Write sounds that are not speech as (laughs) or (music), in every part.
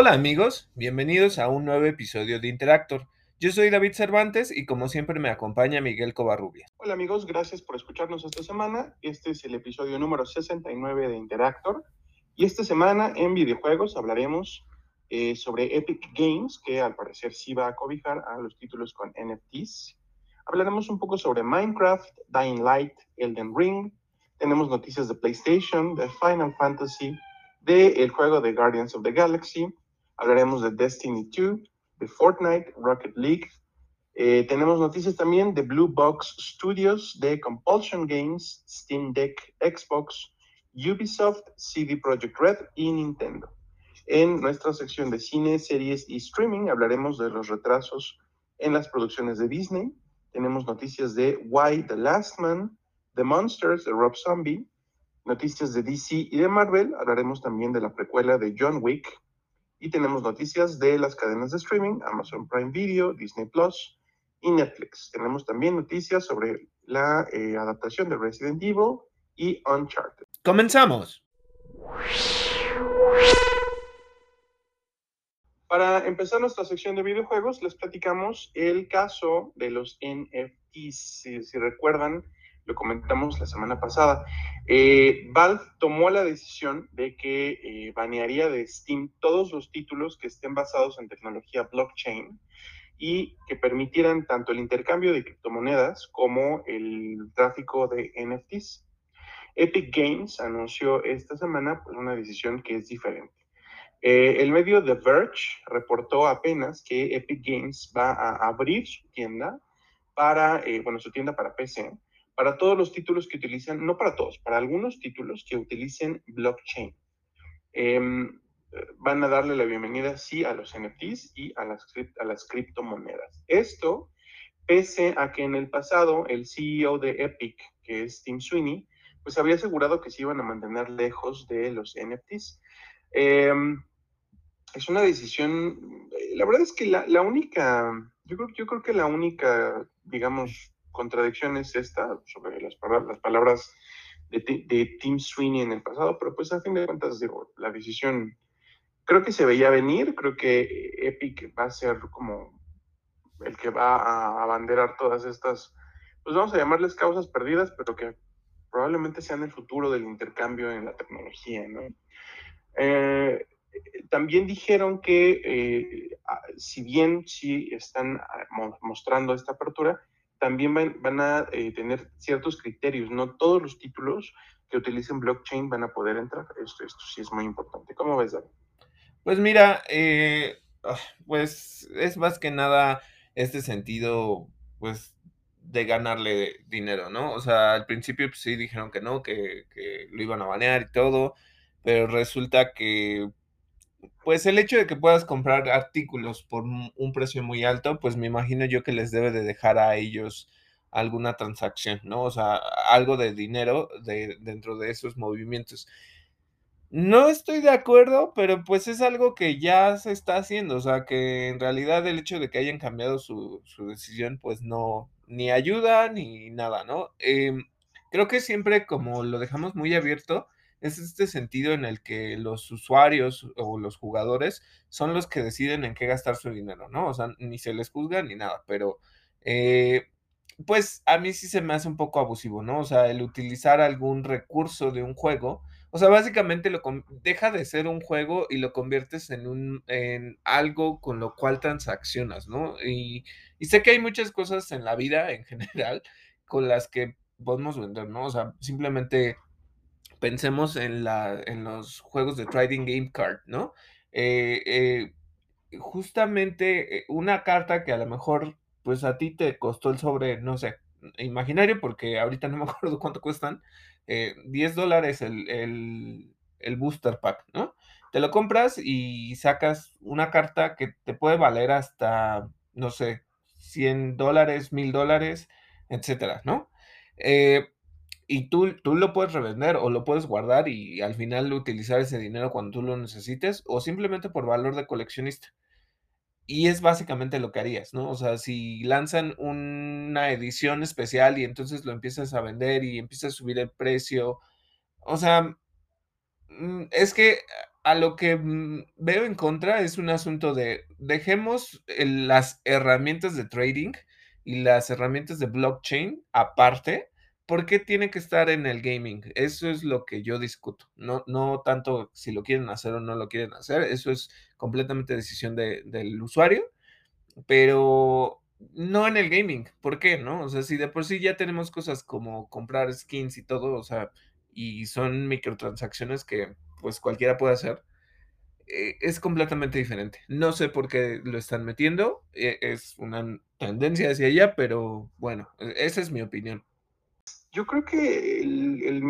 Hola amigos, bienvenidos a un nuevo episodio de Interactor. Yo soy David Cervantes y como siempre me acompaña Miguel Covarrubias. Hola amigos, gracias por escucharnos esta semana. Este es el episodio número 69 de Interactor. Y esta semana en videojuegos hablaremos eh, sobre Epic Games, que al parecer sí va a cobijar a los títulos con NFTs. Hablaremos un poco sobre Minecraft, Dying Light, Elden Ring. Tenemos noticias de PlayStation, de Final Fantasy, del el juego de Guardians of the Galaxy. Hablaremos de Destiny 2, de Fortnite, Rocket League. Eh, tenemos noticias también de Blue Box Studios, de Compulsion Games, Steam Deck, Xbox, Ubisoft, CD Projekt Red y Nintendo. En nuestra sección de cine, series y streaming hablaremos de los retrasos en las producciones de Disney. Tenemos noticias de Why the Last Man, The Monsters de Rob Zombie, noticias de DC y de Marvel. Hablaremos también de la precuela de John Wick. Y tenemos noticias de las cadenas de streaming, Amazon Prime Video, Disney Plus y Netflix. Tenemos también noticias sobre la eh, adaptación de Resident Evil y Uncharted. Comenzamos. Para empezar nuestra sección de videojuegos, les platicamos el caso de los NFTs. Si, recuerdan, lo comentamos la semana pasada. Eh, Valve tomó la decisión de que eh, banearía de Steam todos los títulos que estén basados en tecnología blockchain y que permitieran tanto el intercambio de criptomonedas como el tráfico de NFTs. Epic Games anunció esta semana pues, una decisión que es diferente. Eh, el medio The Verge reportó apenas que Epic Games va a abrir su tienda para, eh, bueno, su tienda para PC, para todos los títulos que utilizan, no para todos, para algunos títulos que utilicen blockchain. Em, van a darle la bienvenida, sí, a los NFTs y a las, a las criptomonedas. Esto, pese a que en el pasado el CEO de Epic, que es Tim Sweeney, pues había asegurado que se iban a mantener lejos de los NFTs. Em, es una decisión, eh, la verdad es que la, única, yo creo, yo creo que la única, digamos, contradicción es esta sobre las, las palabras de, de, Tim Sweeney en el pasado, pero pues a fin de cuentas, digo, la decisión creo que se veía venir, creo que Epic va a ser como el que va a abanderar todas estas, pues vamos a llamarles causas perdidas, pero que probablemente sean el futuro del intercambio en la tecnología, ¿no? Eh, también dijeron que eh, si bien sí están ah, mostrando esta apertura, también van, a eh, tener ciertos criterios. No todos los títulos que utilicen blockchain van a poder entrar. Esto, esto sí es muy importante. ¿Cómo ves, David? Pues mira, eh, pues es más que nada este sentido, pues de ganarle dinero, ¿no? O sea, al principio pues, sí dijeron que no, que, que lo iban a banear y todo, pero resulta que pues el hecho de que puedas comprar artículos por un precio muy alto, pues me imagino yo que les debe de dejar a ellos alguna transacción, ¿no? O sea, algo de dinero de, dentro de esos movimientos. No estoy de acuerdo, pero pues es algo que ya se está haciendo, o sea, que en realidad el hecho de que hayan cambiado su, decisión, pues no, ni ayuda ni nada, ¿no? Em, creo que siempre como lo dejamos muy abierto, es este sentido en el que los usuarios o los jugadores son los que deciden en qué gastar su dinero, ¿no? O sea, ni se les juzga ni nada, pero eh, pues a mí sí se me hace un poco abusivo, ¿no? O sea, el utilizar algún recurso de un juego, o sea, básicamente lo deja de ser un juego y lo conviertes en un en algo con lo cual transaccionas, ¿no? Y, y sé que hay muchas cosas en la vida en general con las que podemos vender, ¿no? O sea, simplemente pensemos en, la, en los juegos de Trading Game Card, ¿no? Eh, eh, justamente eh, una carta que a lo mejor, pues a ti te costó el sobre, no sé, imaginario, porque ahorita no me (laughs) acuerdo cuánto cuestan, 10 dólares el, el, el booster pack, ¿no? Te lo compras y sacas una carta que te puede valer hasta, no sé, 100 dólares, 1000 dólares, etcétera, ¿no? Eh, y tú, tú lo puedes revender o lo puedes guardar y al final utilizar ese dinero cuando tú lo necesites o simplemente por valor de coleccionista. Y es básicamente lo que harías, ¿no? O sea, si lanzan una edición especial y entonces lo empiezas a vender y empiezas a subir el precio, o sea, mm, es que a lo que mm, veo en contra es un asunto de dejemos las herramientas de trading y las herramientas de blockchain aparte. ¿Por qué tiene que estar en el gaming? Eso es lo que yo discuto. No, no tanto si lo quieren hacer o no lo quieren hacer. Eso es completamente decisión del usuario. Pero no en el gaming. ¿Por qué? ¿No? O sea, si de por sí ya tenemos cosas como comprar skins y todo, o sea, y son microtransacciones que pues cualquiera puede hacer, eh, es completamente diferente. No sé por qué lo están metiendo, eh, es una tendencia hacia allá, pero bueno, e, esa es mi opinión. Yo creo que el, el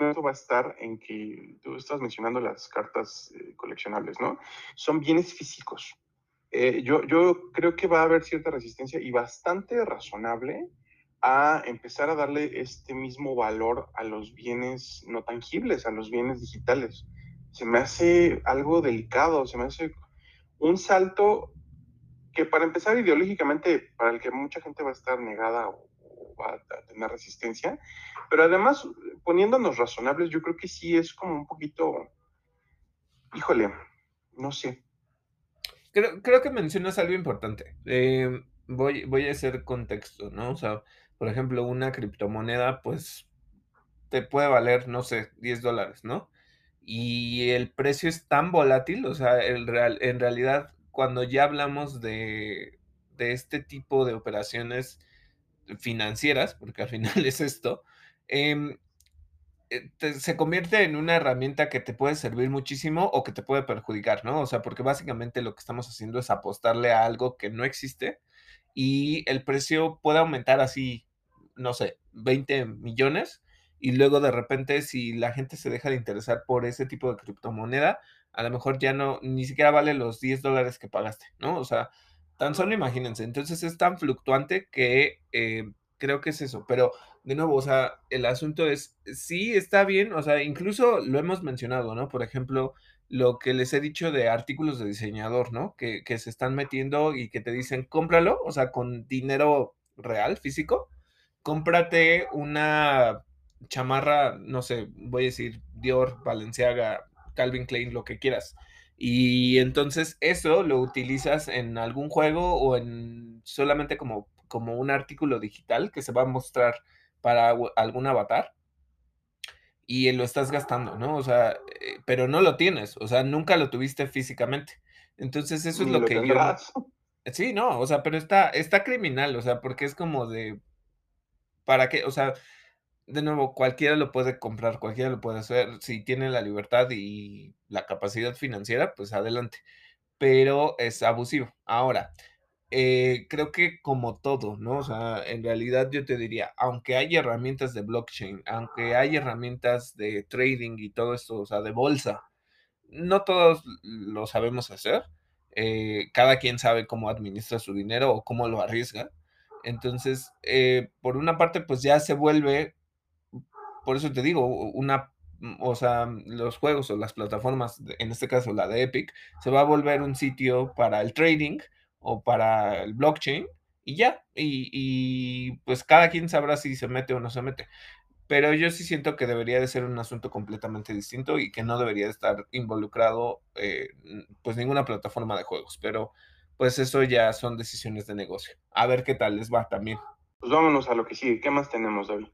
va a estar en que tú estás mencionando las cartas eh, coleccionables, ¿no? Son bienes físicos. yo, yo creo que va a haber cierta resistencia y bastante razonable a empezar a darle este mismo valor a los bienes no tangibles, a los bienes digitales. Se me hace algo delicado, se me hace un salto que para empezar ideológicamente, para el que mucha gente va a estar negada o, va a tener resistencia, pero además poniéndonos razonables, yo creo que sí es como un poquito, híjole, no sé. Creo, creo que mencionas algo importante. Eh, voy, voy a hacer contexto, ¿no? O sea, por ejemplo, una criptomoneda, pues te puede valer, no sé, 10 dólares, ¿no? Y el precio es tan volátil, o sea, en realidad, cuando ya hablamos de, de este tipo de operaciones financieras, porque al final (laughs) es esto, eh, se convierte en una herramienta que te puede servir muchísimo o que te puede perjudicar, ¿no? O sea, porque básicamente lo que estamos haciendo es apostarle a algo que no existe y el precio puede aumentar así no sé, 20 millones y luego de repente si la gente se deja de interesar por ese tipo de criptomoneda, a lo mejor ya no, ni siquiera vale los 10 dólares que pagaste, ¿no? O sea, tan solo imagínense, entonces es tan fluctuante que eh, creo que es eso, pero de nuevo, o sea, el asunto es, sí está bien, o sea, incluso lo hemos mencionado, ¿no? Por ejemplo, lo que les he dicho de artículos de diseñador, ¿no? Que, que se están metiendo y que te dicen, cómpralo, o sea, con dinero real, físico, cómprate una chamarra, no sé, voy a decir Dior, Balenciaga, Calvin Klein, lo que quieras. Y entonces eso lo utilizas en algún juego o en solamente como, como un artículo digital que se va a mostrar para algún avatar y lo estás gastando, ¿no? O sea, eh, pero no lo tienes, o sea, nunca lo tuviste físicamente. Entonces eso es lo, que yo... (laughs) Sí, no, o sea, pero está, está criminal, o sea, porque es como de, ¿Para qué? O sea, de nuevo, cualquiera lo puede comprar, cualquiera lo puede hacer. Si tiene la libertad y la capacidad financiera, pues adelante. Pero es abusivo. Ahora, eh, creo que como todo, ¿no? O sea, en realidad yo te diría, aunque hay herramientas de blockchain, aunque hay herramientas de trading y todo esto, o sea, de bolsa, no todos lo sabemos hacer. Eh, cada quien sabe cómo administra su dinero o cómo lo arriesga. Entonces, eh, por una parte, pues ya se vuelve, por eso te digo, una, mm, o sea, los juegos o las plataformas, en este caso la de Epic, se va a volver un sitio para el trading o para el blockchain y ya, y, y pues cada quien sabrá si se mete o no se mete. Pero yo sí siento que debería de ser un asunto completamente distinto y que no debería de estar involucrado eh, pues ninguna plataforma de juegos. Pero pues eso ya son decisiones de negocio. A ver qué tal les va también. Pues vámonos a lo que sigue. ¿Qué más tenemos, David?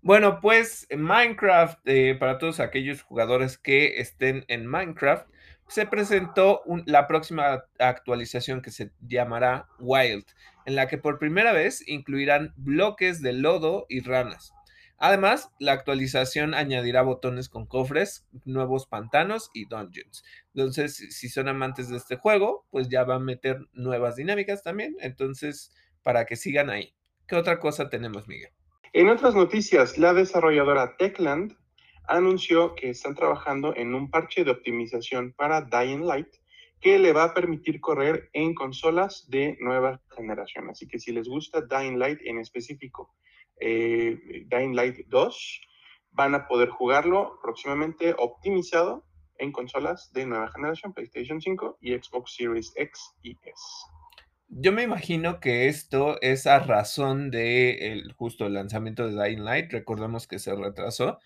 Bueno, pues Minecraft, eh, para todos aquellos jugadores que estén en Minecraft, se presentó la próxima actualización que se llamará Wild, en la que por primera vez incluirán bloques de lodo y ranas. Además, la actualización añadirá botones con cofres, nuevos pantanos y dungeons. Entonces, si son amantes de este juego, pues ya va a meter nuevas dinámicas también. Entonces, para que sigan ahí. ¿Qué otra cosa tenemos, Miguel? En otras noticias, la desarrolladora Techland anunció que están trabajando en un parche de optimización para Dying Light que le va a permitir correr en consolas de nueva generación. Así que si les gusta Dying Light en específico, eh, Dying Light 2, van a poder jugarlo próximamente optimizado en consolas de nueva generación, PlayStation 5 y Xbox Series X y S. Yo me imagino que esto es a razón de justo el lanzamiento de Dying Light. Recordemos que se retrasó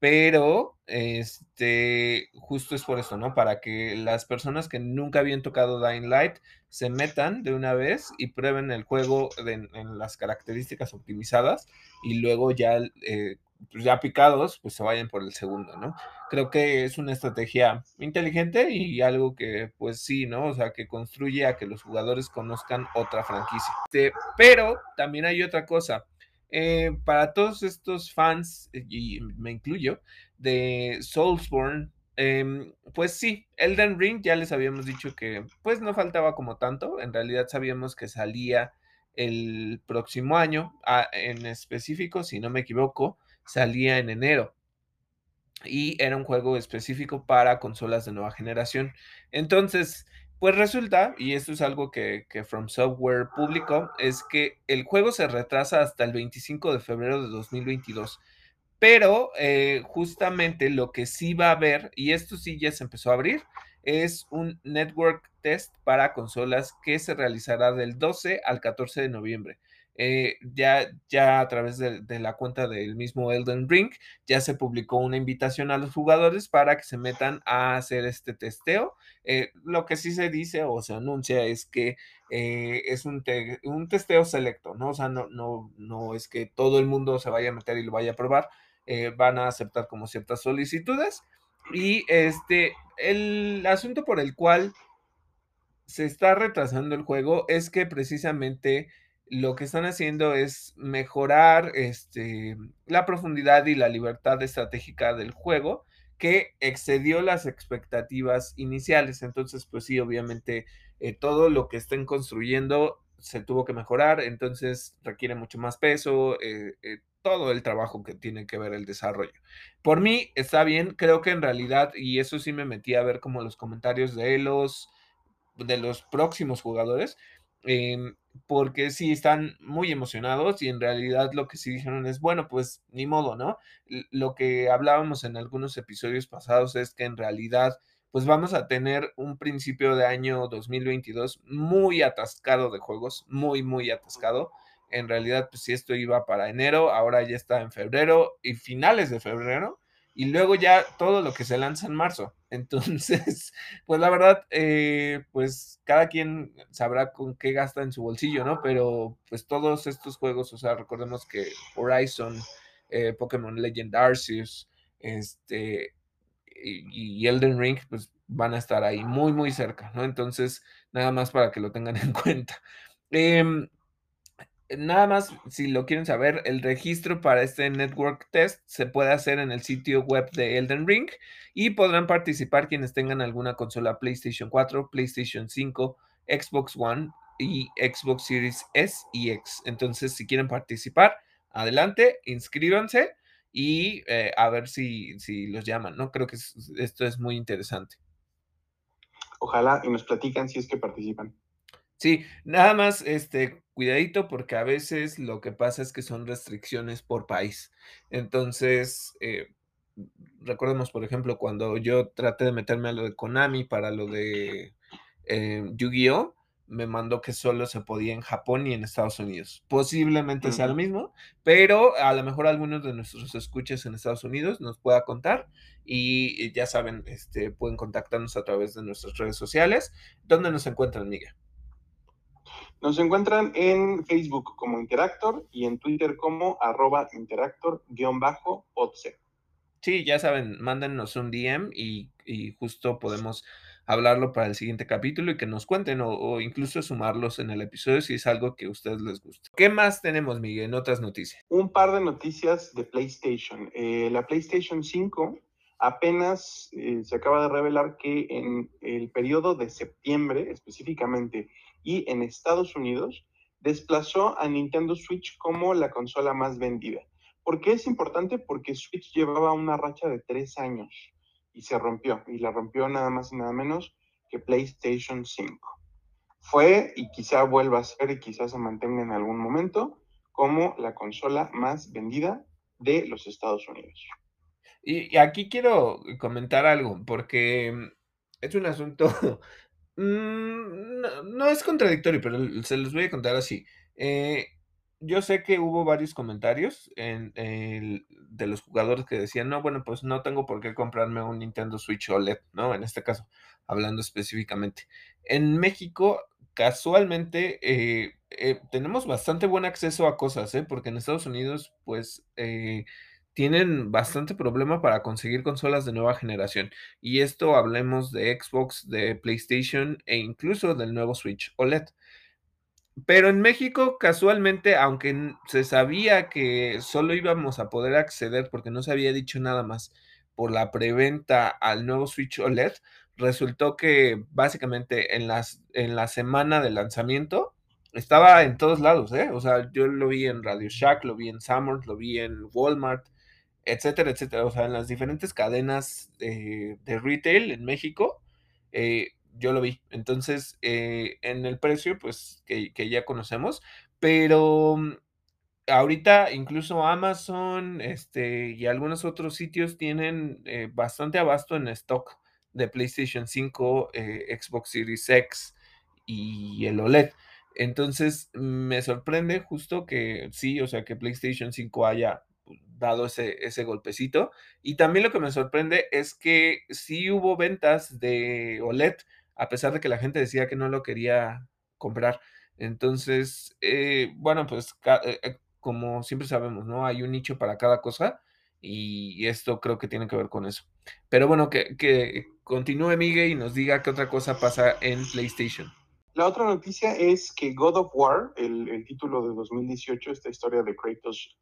pero este, justo es por eso, ¿no? Para que las personas que nunca habían tocado Dying Light se metan de una vez y prueben el juego en las características optimizadas y luego ya, eh, ya picados, pues se vayan por el segundo, ¿no? Creo que es una estrategia inteligente y algo que, pues sí, ¿no? O sea, que construye a que los jugadores conozcan otra franquicia. Este, pero también hay otra cosa eh, para todos estos fans, y me incluyo, de Soulsborne, eh, pues sí, Elden Ring ya les habíamos dicho que pues no faltaba como tanto, en realidad sabíamos que salía el próximo año, ah, en específico, si no me equivoco, salía en enero y era un juego específico para consolas de nueva generación. Entonces, pues resulta, y esto es algo que, From Software publicó, es que el juego se retrasa hasta el 25 de febrero de 2022. Pero eh, justamente lo que sí va a haber, y esto sí ya se empezó a abrir, es un network test para consolas que se realizará del 12 al 14 de noviembre. Eh, ya, ya a través de, de, la cuenta del mismo Elden Ring, ya se publicó una invitación a los jugadores para que se metan a hacer este testeo. Eh, lo que sí se dice o se anuncia es que eh, es un, te, un, testeo selecto, ¿no? O sea, no, no, no es que todo el mundo se vaya a meter y lo vaya a probar, eh, van a aceptar como ciertas solicitudes. Y este, el asunto por el cual se está retrasando el juego es que precisamente lo que están haciendo es mejorar este, la profundidad y la libertad estratégica del juego que excedió las expectativas iniciales. Entonces, pues sí, obviamente eh, todo lo que estén construyendo se tuvo que mejorar, entonces requiere mucho más peso, eh, eh, todo el trabajo que tiene que ver el desarrollo. Por mí está bien, creo que en realidad, y eso sí me metí a ver como los comentarios de los, de los próximos jugadores, eh, porque sí están muy emocionados y en realidad lo que sí dijeron es, bueno, pues ni modo, ¿no? Lo que hablábamos en algunos episodios pasados es que en realidad pues vamos a tener un principio de año 2022 muy atascado de juegos, muy, muy atascado. En realidad, pues si esto iba para enero, ahora ya está en febrero y finales de febrero y luego ya todo lo que se lanza en marzo. (laughs) Entonces, pues la verdad, eh, pues cada quien sabrá con qué gasta en su bolsillo, ¿no? Pero pues todos estos juegos, o sea, recordemos que Horizon, eh, Pokémon Legend Arceus, este, y, y, Elden Ring, pues van a estar ahí muy, muy cerca, ¿no? Entonces, nada más para que lo tengan en (laughs) cuenta. Eh, nada más, si lo quieren saber, el registro para este network test se puede hacer en el sitio web de Elden Ring y podrán participar quienes tengan alguna consola PlayStation 4, PlayStation 5, Xbox One y Xbox Series S y X. Entonces, si quieren participar, adelante, inscríbanse y eh, a ver si, si, los llaman, ¿no? Creo que es, esto es muy interesante. Ojalá y nos platican si es que participan. Sí, nada más, este, cuidadito porque a veces lo que pasa es que son restricciones por país. Entonces, eh, recordemos, por ejemplo, cuando yo traté de meterme a lo de Konami para lo de eh, Yu-Gi-Oh! me mandó que solo se podía en Japón y en Estados Unidos. Posiblemente uh -huh. sea lo mismo, pero a lo mejor algunos de nuestros escuchas en Estados Unidos nos pueda contar y ya saben, este, pueden contactarnos a través de nuestras redes sociales. ¿Dónde nos encuentran, Miguel? Nos encuentran en Facebook como Interactor y en Twitter como arroba interactor-otse. Sí, ya saben, mándennos un DM y, y, justo podemos hablarlo para el siguiente capítulo y que nos cuenten o, o, incluso sumarlos en el episodio si es algo que a ustedes les gusta. ¿Qué más tenemos, Miguel, en otras noticias? Un par de noticias de PlayStation. Eh, la PlayStation 5 apenas eh, se acaba de revelar que en el periodo de septiembre específicamente y en Estados Unidos desplazó a Nintendo Switch como la consola más vendida. ¿Por qué es importante? Porque Switch llevaba una racha de tres años y se rompió, y la rompió nada más y nada menos que PlayStation 5. Fue, y quizá vuelva a ser, y quizá se mantenga en algún momento, como la consola más vendida de los Estados Unidos. Y, aquí quiero comentar algo, porque mm, es un asunto, (laughs) mmm, no, es contradictorio, pero se los voy a contar así. Eh, yo sé que hubo varios comentarios de los jugadores que decían: "No, bueno, pues no tengo por qué comprarme un Nintendo Switch OLED", ¿no? En este caso, hablando específicamente. En México, casualmente, eh, eh, tenemos bastante buen acceso a cosas, ¿eh? Porque en Estados Unidos, pues, eh, tienen bastante problema para conseguir consolas de nueva generación. Y esto hablemos de Xbox, de PlayStation e incluso del nuevo Switch OLED. Pero en México, casualmente, aunque se sabía que solo íbamos a poder acceder, porque no se había dicho nada más, por la preventa al nuevo Switch OLED, resultó que básicamente en las en la semana de lanzamiento estaba en todos lados, ¿eh? O sea, yo lo vi en Radio Shack, lo vi en Sanborns, lo vi en Walmart, etcétera, etcétera. O sea, en las diferentes cadenas, de retail en México, eh, yo lo vi. Entonces, eh, en el precio, pues, que que ya conocemos, pero, mm, ahorita incluso Amazon, este, y algunos otros sitios tienen, eh, bastante abasto en stock de PlayStation 5, eh, Xbox Series X y el OLED. Entonces, me sorprende justo que sí, o sea, que PlayStation 5 haya dado ese ese golpecito. Y también lo que me sorprende es que sí hubo ventas de OLED, a pesar de que la gente decía que no lo quería comprar. Entonces, eh, bueno, pues, eh eh, como siempre sabemos, ¿no? Hay un nicho para cada cosa, y esto creo que tiene que ver con eso. Pero bueno, que que continúe Miguel y nos diga qué otra cosa pasa en PlayStation. La otra noticia es que God of War, el el título de 2018, esta historia de Kratos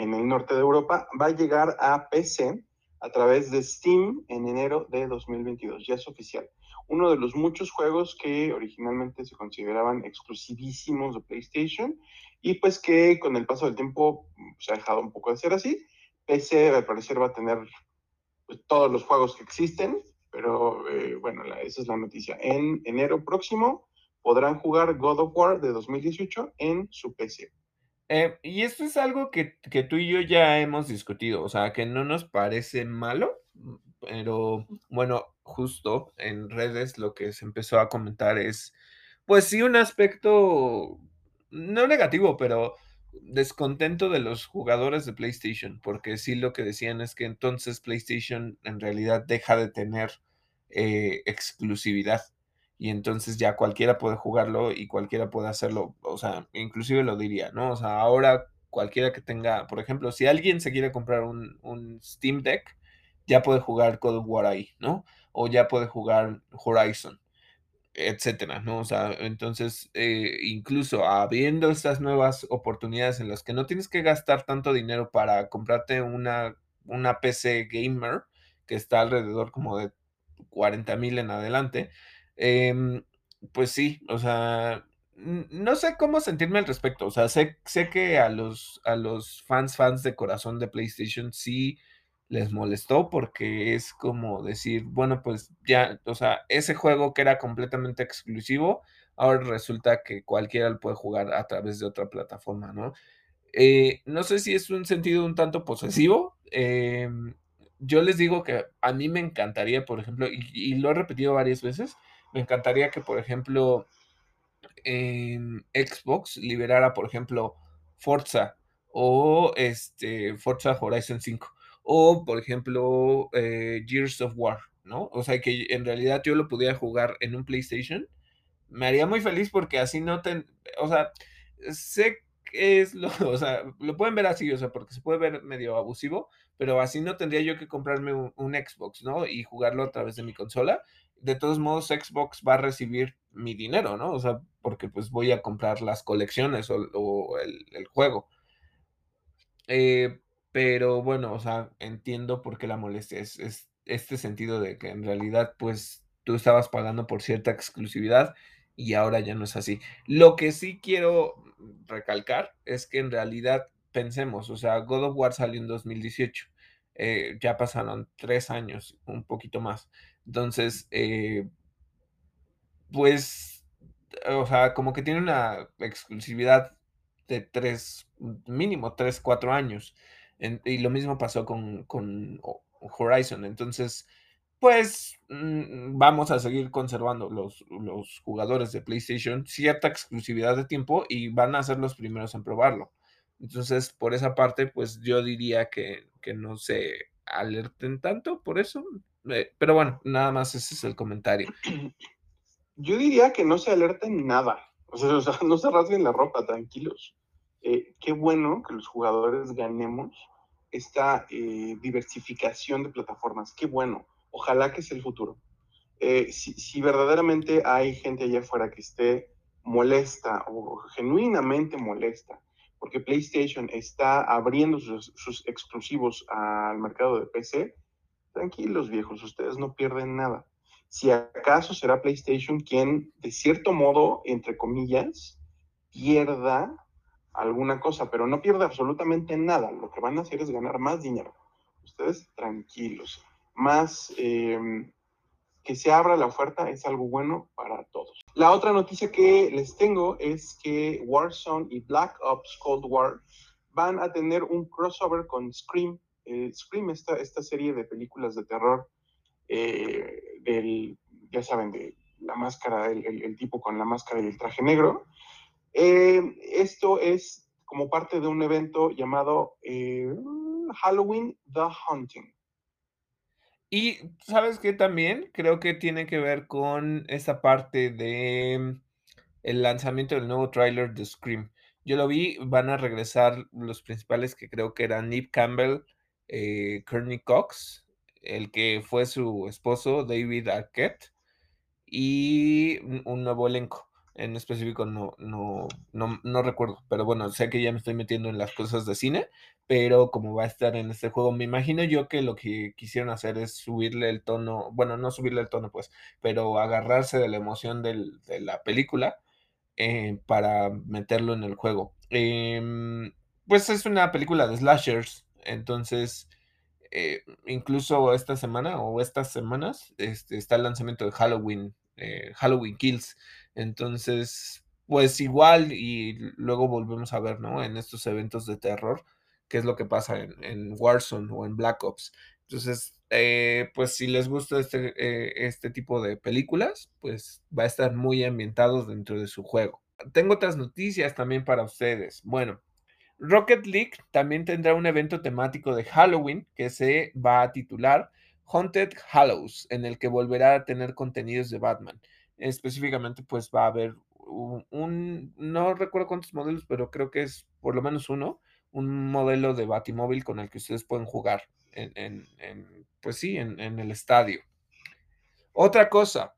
en el norte de Europa, va a llegar a PC a través de Steam en enero de 2022, ya es oficial. Uno de los muchos juegos que originalmente se consideraban exclusivísimos de PlayStation y pues que con el paso del tiempo se ha dejado un poco de ser así. PC al parecer va a tener pues, todos los juegos que existen, pero eh, bueno, esa es la noticia. En enero próximo podrán jugar God of War de 2018 en su PC. Eh, y esto es algo que que tú y yo ya hemos discutido, o sea, que no nos parece malo, mm, pero bueno, justo en redes lo que se empezó a comentar es, pues sí, un aspecto no negativo, pero descontento de los jugadores de PlayStation, porque sí lo que decían es que entonces PlayStation en realidad deja de tener, eh, exclusividad. Y entonces ya cualquiera puede jugarlo y cualquiera puede hacerlo, o sea, inclusive lo diría, ¿no? O sea, ahora cualquiera que tenga, por ejemplo, si alguien se quiere comprar un un Steam Deck, ya puede jugar God of War ahí, ¿no? O ya puede jugar Horizon, etcétera, ¿no? O sea, entonces, eh, incluso habiendo estas nuevas oportunidades en las que no tienes que gastar tanto dinero para comprarte una una PC gamer, que está alrededor como de 40,000 en adelante, em, pues sí, o sea, no sé cómo sentirme al respecto, o sea, sé sé que a los a los fans, fans de corazón de PlayStation sí les molestó, porque es como decir, bueno, pues ya, o sea, ese juego que era completamente exclusivo, ahora resulta que cualquiera lo puede jugar a través de otra plataforma, ¿no? Eh, no sé si es un sentido un tanto posesivo, em, yo les digo que a mí me encantaría, por ejemplo, y y lo he repetido varias veces, me encantaría que, por ejemplo, en Xbox liberara, por ejemplo, Forza o, este, Forza Horizon 5 o, por ejemplo, eh, Gears of War, ¿no? O sea, que en realidad yo lo pudiera jugar en un PlayStation, me haría muy feliz porque así no ten o sea, sé que es lo (laughs) o sea, lo pueden ver así, o sea, porque se puede ver medio abusivo, pero así no tendría yo que comprarme un un Xbox, ¿no? Y jugarlo a través de mi consola. De todos modos, Xbox va a recibir mi dinero, ¿no? O sea, porque, pues, voy a comprar las colecciones o el el juego. Eh, pero bueno, o sea, entiendo por qué la molestia, es es este sentido de que en realidad, pues, tú estabas pagando por cierta exclusividad y ahora ya no es así. Lo que sí quiero recalcar es que en realidad pensemos, o sea, God of War salió en 2018, eh, ya pasaron 3 años, un poquito más. Entonces, eh pues, o sea, como que tiene una exclusividad de 3, mínimo 3, 4 años. Y lo mismo pasó con con Ho Horizon. Entonces, pues, mm, vamos a seguir conservando los los jugadores de PlayStation cierta exclusividad de tiempo y van a ser los primeros en probarlo. Entonces, por esa parte, pues yo diría que, que no se alerten tanto por eso. Eh, pero bueno, nada más ese es el comentario. (clears throat) Yo diría que no se alerten nada. O sea, (laughs) o sea no se rasguen la ropa, tranquilos. Eh, qué bueno que los jugadores ganemos esta eh, diversificación de plataformas. Qué bueno. Ojalá que sea el futuro. Si, si, verdaderamente hay gente allá afuera que esté molesta o genuinamente molesta porque PlayStation está abriendo sus, exclusivos al mercado de PC, tranquilos viejos, ustedes no pierden nada. Si acaso será PlayStation quien, de cierto modo, entre comillas, pierda alguna cosa, pero no pierde absolutamente nada. Lo que van a hacer es ganar más dinero. Ustedes tranquilos. Más eh, que se abra la oferta es algo bueno para todos. La otra noticia que les tengo es que Warzone y Black Ops Cold War van a tener un crossover con Scream. Scream, esta, esta serie de películas de terror, eh, del, ya saben, de la máscara, el, tipo con la máscara y el traje negro. Eh, esto es como parte de un evento llamado eh, Halloween The Hunting. Y sabes que también creo que tiene que ver con esa parte de el lanzamiento del nuevo tráiler de Scream. Yo lo vi, van a regresar los principales que creo que eran Nip Campbell, eh, Courtney Cox, el que fue su esposo David Arquette y un nuevo elenco en específico no, no, no, no, recuerdo, pero bueno, sé que ya me estoy metiendo en las cosas de cine, pero como va a estar en este juego, me imagino yo que lo que quisieron hacer es subirle el tono, bueno, no subirle el tono, pues, pero agarrarse de la emoción de la película eh, para meterlo en el juego. Eh, pues es una película de slashers, entonces... Eh, incluso esta semana o estas semanas este, está el lanzamiento de Halloween, eh, Halloween Kills, entonces, pues igual y luego volvemos a ver, ¿no? En estos eventos de terror, qué es lo que pasa en, en Warzone o en Black Ops. Entonces, eh, pues si les gusta este, eh, este tipo de películas, pues va a estar muy ambientado dentro de su juego. Tengo otras noticias también para ustedes. Bueno, Rocket League también tendrá un evento temático de Halloween que se va a titular Haunted Hallows, en el que volverá a tener contenidos de Batman específicamente pues va a haber un, no recuerdo cuántos modelos, pero creo que es por lo menos uno, un modelo de Batimóvil con el que ustedes pueden jugar en, pues sí, en, en, el estadio. Otra cosa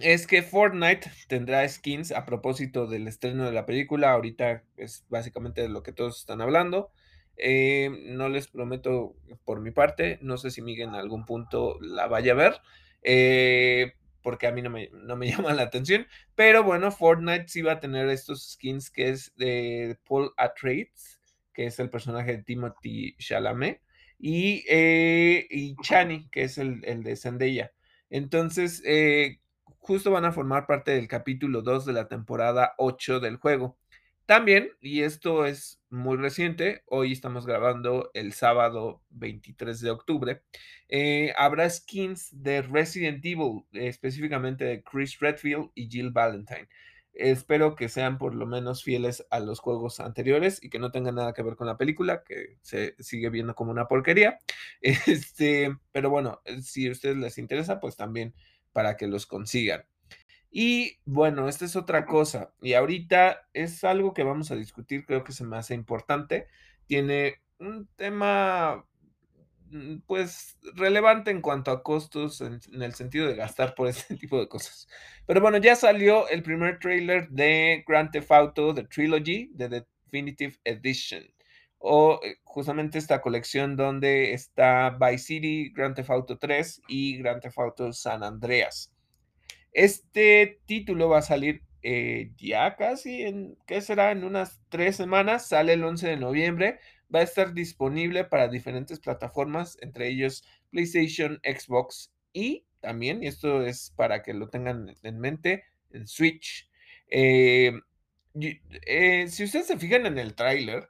es que Fortnite tendrá skins a propósito del estreno de la película. Ahorita es básicamente de lo que todos están hablando. Eh, no les prometo por mi parte, no sé si Miguel en algún punto la vaya a ver. Eh, porque a mí no me, no me (laughs) llama la atención. Pero bueno, Fortnite sí va a tener estos skins que es de Paul Atreides, que es el personaje de Timothy Chalamet, y, eh, y Chani, que es el, el de Zendaya. Entonces, eh, justo van a formar parte del capítulo 2 de la temporada 8 del juego. También, y esto es muy reciente, hoy estamos grabando el sábado 23 de octubre, eh, habrá skins de Resident Evil, específicamente de Chris Redfield y Jill Valentine. Espero que sean por lo menos fieles a los juegos anteriores y que no tengan nada que ver con la película, que se sigue viendo como una porquería. (laughs) Este, pero bueno, si a ustedes les interesa, pues también para que los consigan. Y bueno, esta es otra cosa. Y ahorita es algo que vamos a discutir, creo que se me hace importante. Tiene un tema, pues, relevante en cuanto a costos, en, el sentido de gastar por este (laughs) tipo de cosas. Pero bueno, ya salió el primer trailer de Grand Theft Auto, The Trilogy, de Definitive Edition. O eh, justamente esta colección donde está Vice City, Grand Theft Auto 3 y Grand Theft Auto San Andreas. Este título va a salir eh, ya casi en, ¿qué será? En unas tres semanas, sale el 11 de noviembre, va a estar disponible para diferentes plataformas, entre ellos PlayStation, Xbox y también, y esto es para que lo tengan en mente, en Switch. Eh, eh, si ustedes se fijan en el tráiler,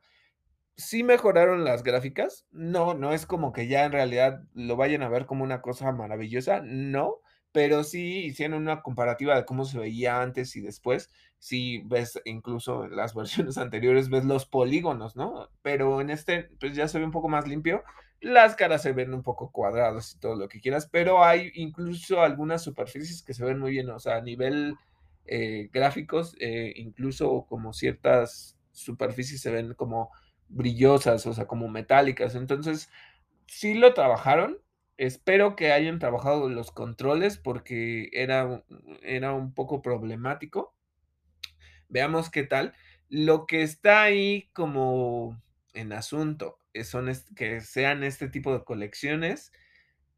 sí mejoraron las gráficas. No, no es como que ya en realidad lo vayan a ver como una cosa maravillosa, no pero sí hicieron una comparativa de cómo se veía antes y después. Si ves incluso las (laughs) versiones anteriores, ves los polígonos, ¿no? Pero en este, pues ya se ve un poco más limpio. Las caras se ven un poco cuadradas y todo lo que quieras, pero hay incluso algunas superficies que se ven muy bien, o sea, a nivel eh, gráficos, eh, incluso como ciertas superficies se ven como brillosas, o sea, como metálicas. Entonces, sí lo trabajaron. Espero que hayan trabajado los controles porque era, era un poco problemático. Veamos qué tal. Lo que está ahí como en asunto eh, son que sean este tipo de colecciones.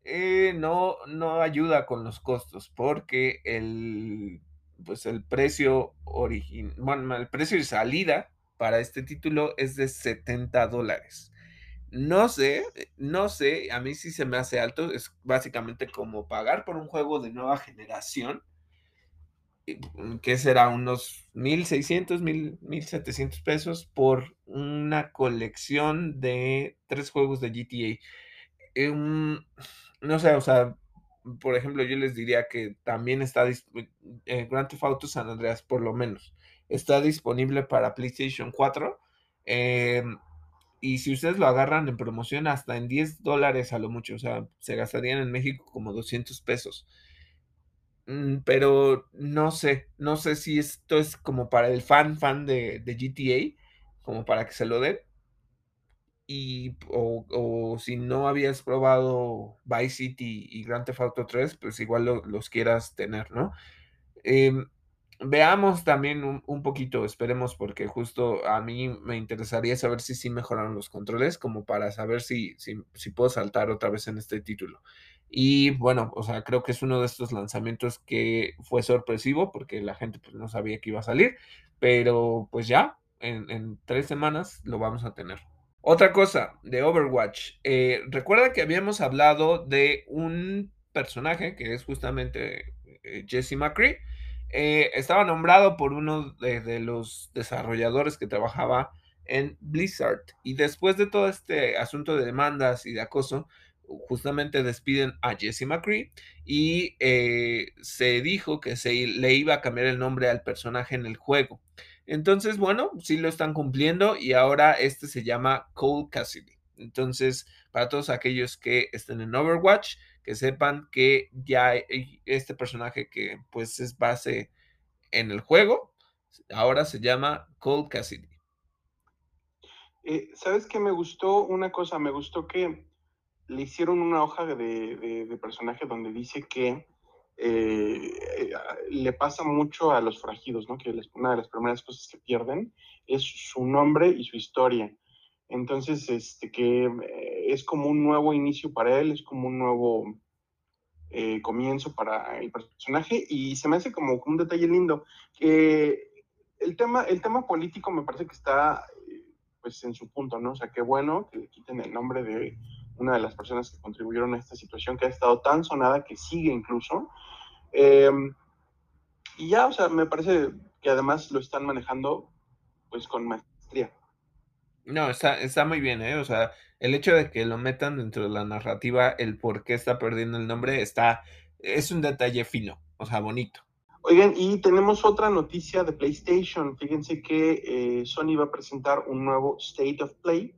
Eh, no, no ayuda con los costos porque el, pues el precio original, bueno, el precio de salida para este título es de 70 dólares. No sé, no sé, a mí sí se me hace alto, es básicamente como pagar por un juego de nueva generación, que será unos 1600, 1700 pesos por una colección de tres juegos de GTA. Em, no sé, o sea, por ejemplo, yo les diría que también está eh, Grand Theft Auto San Andreas, por lo menos, está disponible para PlayStation 4. Em, y si ustedes lo agarran en promoción hasta en 10 dólares a lo mucho, o sea, se gastarían en México como 200 pesos. Mm, pero no sé, no sé si esto es como para el fan, fan de, de GTA, como para que se lo den. Y, o, si no habías probado Vice City y Grand Theft Auto 3, pues igual los quieras tener, ¿no? Em, veamos también un, poquito, esperemos, porque justo a mí me interesaría saber si sí mejoraron los controles, como para saber si, si, puedo saltar otra vez en este título. Y bueno, o sea, creo que es uno de estos lanzamientos que fue sorpresivo, porque la gente pues, no sabía que iba a salir, pero pues ya, en, tres semanas lo vamos a tener. Otra cosa de Overwatch, eh, recuerda que habíamos hablado de un personaje que es justamente eh, Jesse McCree, eh, estaba nombrado por uno de, los desarrolladores que trabajaba en Blizzard. Y después de todo este asunto de demandas y de acoso, justamente despiden a Jesse McCree y eh, se dijo que se le iba a cambiar el nombre al personaje en el juego. Entonces, bueno, sí lo están cumpliendo y ahora este se llama Cole Cassidy. Entonces, para todos aquellos que estén en Overwatch, que sepan que ya este personaje que pues es base en el juego, ahora se llama Cole Cassidy. Eh, ¿Sabes qué me gustó? Una cosa, me gustó que le hicieron una hoja de, personaje donde dice que eh, eh, le pasa mucho a los forajidos, ¿no? Que una de las primeras cosas que pierden es su nombre y su historia. Entonces, este, que es como un nuevo inicio para él, es como un nuevo eh, comienzo para el personaje y se me hace como un detalle lindo. que el, tema, el tema político me parece que está eh, pues en su punto, ¿no? O sea, qué bueno que le quiten el nombre de una de las personas que contribuyeron a esta situación que ha estado tan sonada, que sigue incluso. Em, y ya, o sea, me parece que además lo están manejando pues con maestría. No, está, está muy bien, ¿eh? O sea, el hecho de que lo metan dentro de la narrativa, el por qué está perdiendo el nombre, está, es un detalle fino, o sea, bonito. Oigan, y tenemos otra noticia de PlayStation. Fíjense que eh, Sony va a presentar un nuevo State of Play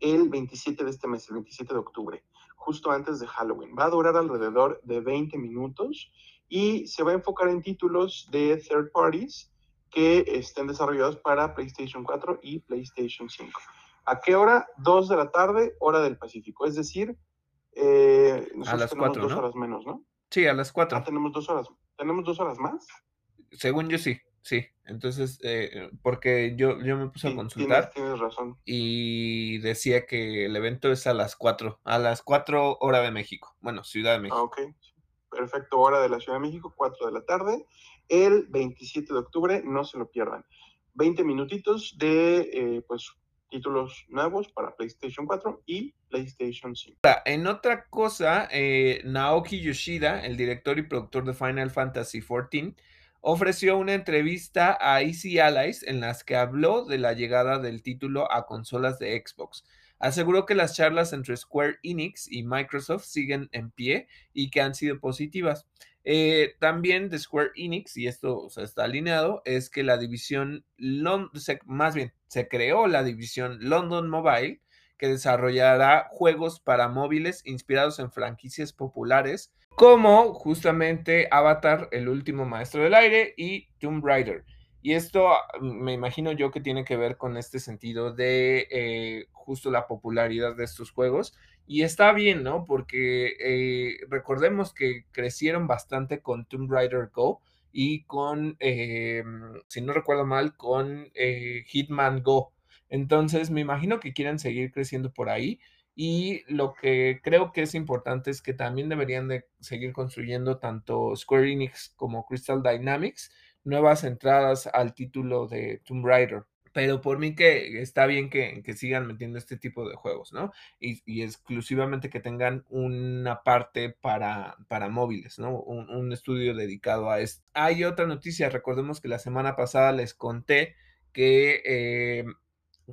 el 27 de este mes, el 27 de octubre, justo antes de Halloween. Va a durar alrededor de 20 minutos y se va a enfocar en títulos de third parties que estén desarrollados para PlayStation 4 y PlayStation 5. ¿A qué hora? Dos de la tarde, hora del Pacífico. Es decir, eh, a las tenemos dos horas menos, ¿no? Sí, a las cuatro. Ah, tenemos dos horas. ¿Tenemos dos horas más? Según yo sí, sí. Entonces, eh, porque yo, yo me puse a consultar. Tienes, razón. Y decía que el evento es a las cuatro, a las cuatro hora de México. Bueno, Ciudad de México. Ah, ok. Perfecto, hora de la Ciudad de México, cuatro de la tarde. El 27 de octubre, no se lo pierdan. 20 minutitos de, eh, pues, títulos nuevos para PlayStation 4 y PlayStation 5. En otra cosa, eh, Naoki Yoshida, el director y productor de Final Fantasy XIV, ofreció una entrevista a Easy Allies en las que habló de la llegada del título a consolas de Xbox. aseguró que las charlas entre Square Enix y Microsoft siguen en pie y que han sido positivas. Eh, también de Square Enix, y esto está alineado, es que la división, más bien, se creó la división London Mobile, que desarrollará juegos para móviles inspirados en franquicias populares, como justamente Avatar, el último maestro del aire, y Tomb Raider. Y esto me imagino yo que tiene que ver con este sentido de eh, justo la popularidad de estos juegos y está bien, ¿no? Porque eh, recordemos que crecieron bastante con Tomb Raider Go y con, eh, si no recuerdo mal, con eh, Hitman Go. Entonces, me imagino que quieren seguir creciendo por ahí. Y lo que creo que es importante es que también deberían de seguir construyendo tanto Square Enix como Crystal Dynamics nuevas entradas al título de Tomb Raider pero por mí que está bien que, sigan metiendo este tipo de juegos, ¿no? Y, exclusivamente que tengan una parte para, para móviles, ¿no? Un, estudio dedicado a esto. Hay otra noticia, recordemos que la semana pasada les conté que eh,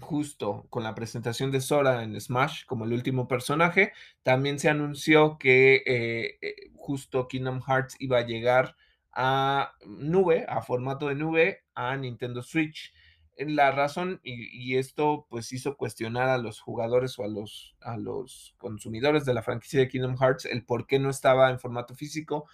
justo con la presentación de Sora en Smash como el último personaje, también se anunció que eh, eh, justo Kingdom Hearts iba a llegar a nube, a formato de nube, a Nintendo Switch. La razón, y, esto pues hizo cuestionar a los jugadores o a los, a los consumidores de la franquicia de Kingdom Hearts el por qué no estaba en formato físico,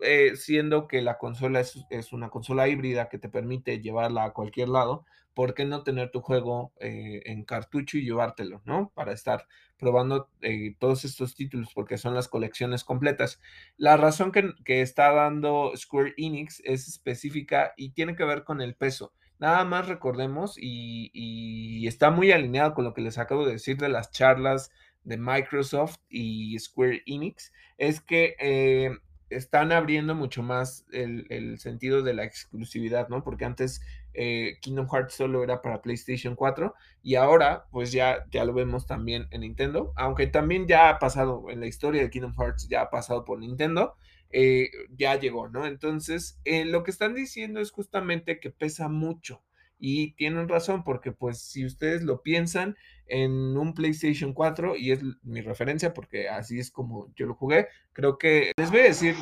eh, siendo que la consola es, una consola híbrida que te permite llevarla a cualquier lado, ¿por qué no tener tu juego eh, en cartucho y llevártelo, ¿no? Para estar probando eh, todos estos títulos, porque son las colecciones completas. La razón que, que está dando Square Enix es específica y tiene que ver con el peso. Nada más recordemos, y, está muy alineado con lo que les acabo de decir de las charlas de Microsoft y Square Enix, es que están abriendo mucho más el, sentido de la exclusividad, ¿no? Porque antes eh, Kingdom Hearts solo era para PlayStation 4 y ahora pues ya, ya lo vemos también en Nintendo, aunque también ya ha pasado en la historia de Kingdom Hearts, ya ha pasado por Nintendo, eh, ya llegó, ¿no? Entonces, eh, lo que están diciendo es justamente que pesa mucho. Y tienen razón, porque pues si ustedes lo piensan en un PlayStation 4, y es mi referencia porque así es como yo lo jugué, creo que les voy a decir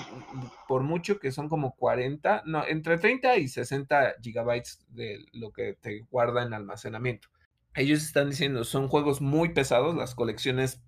por mucho que son como 40, no, entre 30 y 60 gigabytes de lo que te guarda en almacenamiento. Ellos están diciendo, son juegos muy pesados, las colecciones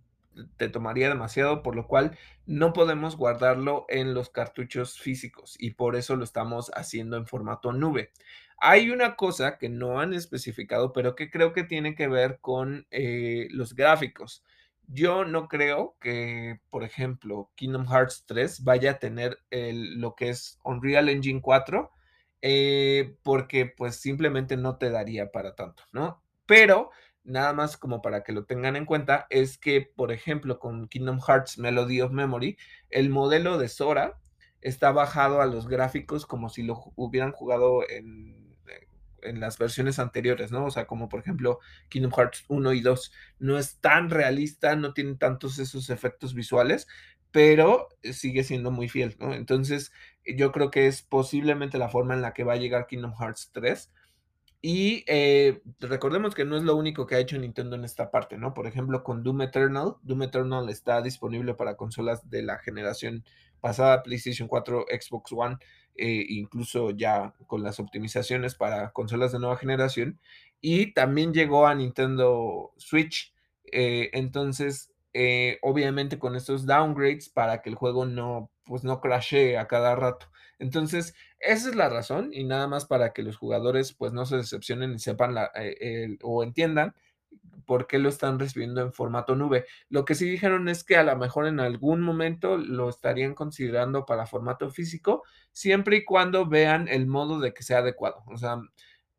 te tomaría demasiado, por lo cual no podemos guardarlo en los cartuchos físicos y por eso lo estamos haciendo en formato nube. Hay una cosa que no han especificado, pero que creo que tiene que ver con eh, los gráficos. Yo no creo que, por ejemplo, Kingdom Hearts 3 vaya a tener lo que es Unreal Engine 4, eh, porque pues simplemente no te daría para tanto, ¿no? Pero nada más como para que lo tengan en cuenta, es que, por ejemplo, con Kingdom Hearts Melody of Memory, el modelo de Sora está bajado a los gráficos como si lo hubieran jugado en, en las versiones anteriores, ¿no? O sea, como por ejemplo Kingdom Hearts 1 y 2. No es tan realista, no tiene tantos esos efectos visuales, pero sigue siendo muy fiel, ¿no? Entonces, yo creo que es posiblemente la forma en la que va a llegar Kingdom Hearts 3 y eh, recordemos que no es lo único que ha hecho Nintendo en esta parte, ¿no? Por ejemplo, con Doom Eternal. Doom Eternal está disponible para consolas de la generación pasada, PlayStation 4, Xbox One, eh, incluso ya con las optimizaciones para consolas de nueva generación. Y también llegó a Nintendo Switch. Eh, entonces, obviamente con estos downgrades para que el juego no, pues no crashee a cada rato. Entonces, esa es la razón y nada más para que los jugadores pues no se decepcionen y sepan la, eh, o entiendan por qué lo están recibiendo en formato nube. Lo que sí dijeron es que a lo mejor en algún momento lo estarían considerando para formato físico, siempre y cuando vean el modo de que sea adecuado. O sea,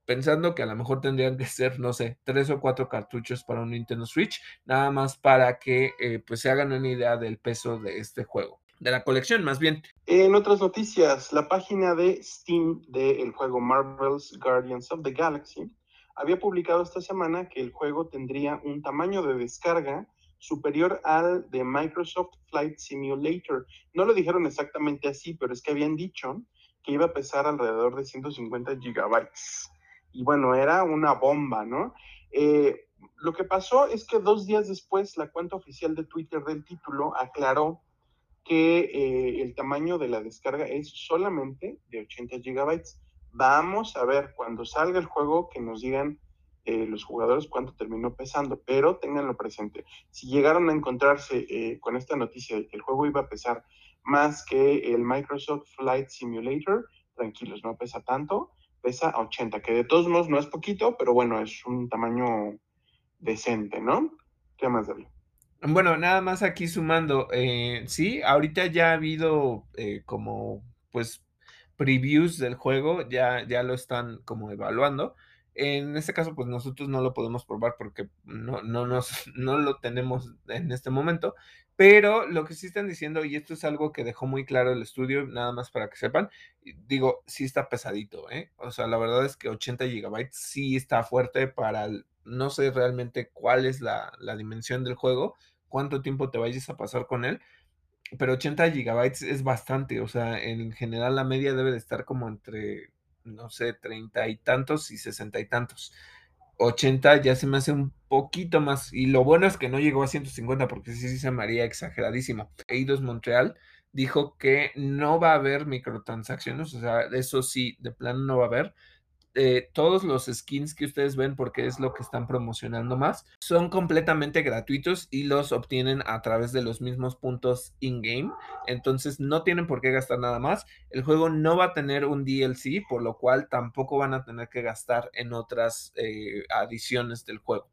pensando que a lo mejor tendrían que ser, no sé, tres o cuatro cartuchos para un Nintendo Switch, nada más para que eh, pues se hagan una idea del peso de este juego de la colección, más bien. En otras noticias, la página de Steam del juego Marvel's Guardians of the Galaxy había publicado esta semana que el juego tendría un tamaño de descarga superior al de Microsoft Flight Simulator. No lo dijeron exactamente así, pero es que habían dicho que iba a pesar alrededor de 150 gigabytes. Y bueno, era una bomba, ¿no? Eh, lo que pasó es que dos días después la cuenta oficial de Twitter del título aclaró que eh, el tamaño de la descarga es solamente de 80 gigabytes. Vamos a ver cuando salga el juego que nos digan eh, los jugadores cuánto terminó pesando, pero ténganlo presente. Si llegaron a encontrarse eh, con esta noticia de que el juego iba a pesar más que el Microsoft Flight Simulator, tranquilos, no pesa tanto, pesa 80, que de todos modos no es poquito, pero bueno, es un tamaño decente, ¿no? ¿Qué más, David? Bueno, nada más aquí sumando, eh, sí, ahorita ya ha habido eh, como, pues, previews del juego, ya, ya lo están como evaluando. En este caso, pues nosotros no lo podemos probar porque no, no, nos, (laughs) no lo tenemos en este momento, pero lo que sí están diciendo, y esto es algo que dejó muy claro el estudio, nada más para que sepan, digo, sí está pesadito, ¿eh? O sea, la verdad es que 80 gigabytes sí está fuerte para, no sé realmente cuál es la, la dimensión del juego, cuánto tiempo te vayas a pasar con él, pero 80 gigabytes es bastante, o sea, en general la media debe de estar como entre, no sé, 30 y tantos y 60 y tantos. 80 ya se me hace un poquito más, y lo bueno es que no llegó a 150 porque sí, sí se me haría exageradísimo. Eidos Montreal dijo que no va a haber microtransacciones, o sea, eso sí, de plano no va a haber, eh, todos los skins que ustedes ven, porque es lo que están promocionando más, son completamente gratuitos y los obtienen a través de los mismos puntos in-game. Entonces no tienen por qué gastar nada más. El juego no va a tener un DLC, por lo cual tampoco van a tener que gastar en otras eh, adiciones del juego.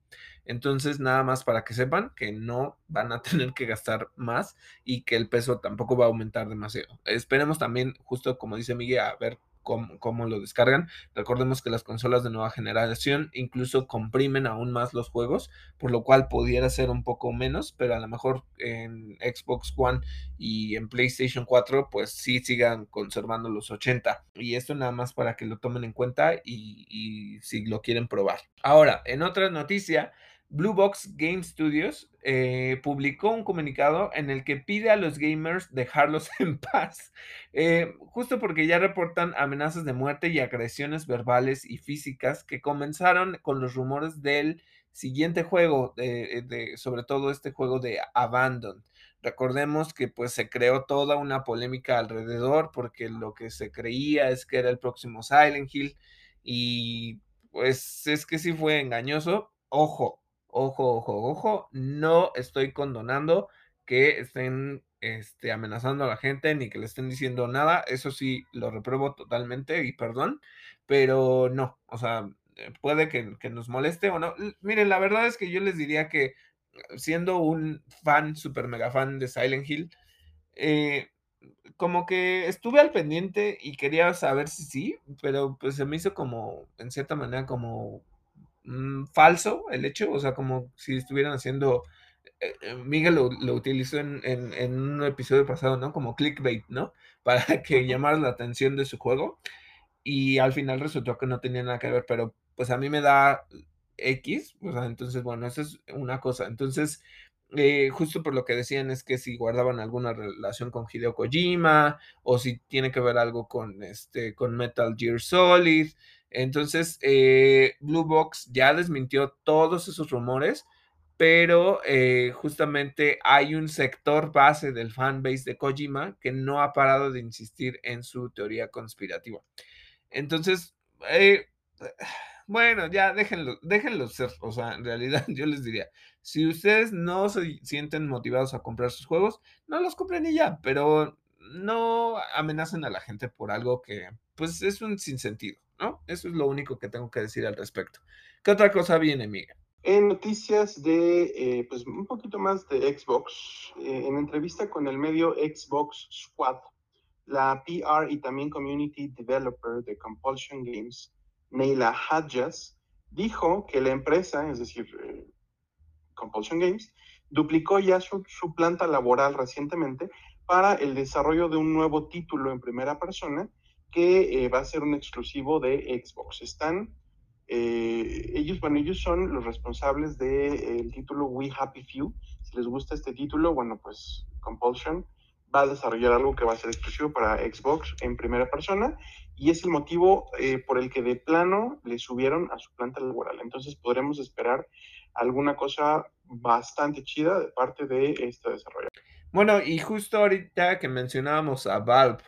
Entonces, nada más para que sepan que no van a (laughs) tener que gastar más y que el peso tampoco va a aumentar demasiado. Esperemos también, justo como dice Miguel, a ver cómo, lo descargan. Recordemos que las consolas de nueva generación incluso comprimen aún más los juegos, por lo cual pudiera ser un poco menos, pero a lo mejor en Xbox One y en PlayStation 4 pues sí sigan conservando los 80. Y esto nada más para que lo tomen en cuenta y, y si lo quieren probar. Ahora, en otra noticia, Blue Box Game Studios eh, publicó un comunicado en el que pide a los gamers dejarlos (laughs) en paz, eh, justo porque ya reportan amenazas de muerte y agresiones verbales y físicas que comenzaron con los rumores del siguiente juego, de, sobre todo este juego de Abandon. Recordemos que pues se creó toda una polémica alrededor porque lo que se creía es que era el próximo Silent Hill y pues es que sí fue engañoso. Ojo, ojo, ojo, ojo, no estoy condonando que estén este, amenazando a la gente ni que le estén diciendo nada, eso sí lo repruebo totalmente y perdón, pero no, o sea, eh, puede que, nos moleste o no. Miren, la verdad es que yo les diría que eh, siendo un fan, super mega fan de Silent Hill, eh, como que estuve al pendiente y quería saber si sí, pero pues se me hizo como, en cierta manera, como Mm, falso el hecho, o sea, como si estuvieran haciendo, eh, eh, Miguel lo, utilizó en, un episodio pasado, ¿no? Como clickbait, ¿no? (laughs) Para que llamara la atención de su juego y al final resultó que no tenía nada que ver, pero pues a mí me da X, o sea, entonces, bueno, eso es una cosa. Entonces, eh, justo por lo que decían es que si guardaban alguna relación con Hideo Kojima o si tiene que ver algo con, este, con Metal Gear Solid, entonces, eh, Blue Box ya desmintió todos esos rumores, pero eh, justamente hay un sector base del fanbase de Kojima que no ha parado de insistir en su teoría conspirativa. Entonces, eh, bueno, ya déjenlo, déjenlo ser. O sea, en realidad (laughs) yo les diría, si ustedes no se sienten motivados a comprar sus juegos, no los compren y ya, pero no amenacen a la gente por algo que, pues, es un sinsentido. ¿No? Eso es lo único que tengo que decir al respecto. ¿Qué otra cosa viene, Miguel? En noticias de, eh, pues un poquito más de Xbox, eh, en entrevista con el medio Xbox Squad, la PR y también Community Developer de Compulsion Games, Neila Hadjas, dijo que la empresa, es decir, eh, Compulsion Games, duplicó ya su, planta laboral recientemente para el desarrollo de un nuevo título en primera persona que eh, va a ser un exclusivo de Xbox. Están, eh, ellos, bueno, ellos son los responsables del título We Happy Few. Si les gusta este título, bueno, pues Compulsion va a desarrollar algo que va a ser exclusivo para Xbox en primera persona y es el motivo eh, por el que de plano le subieron a su planta laboral. Entonces podremos esperar alguna cosa bastante chida de parte de este desarrollador. Bueno, y justo ahorita que mencionábamos a Valve,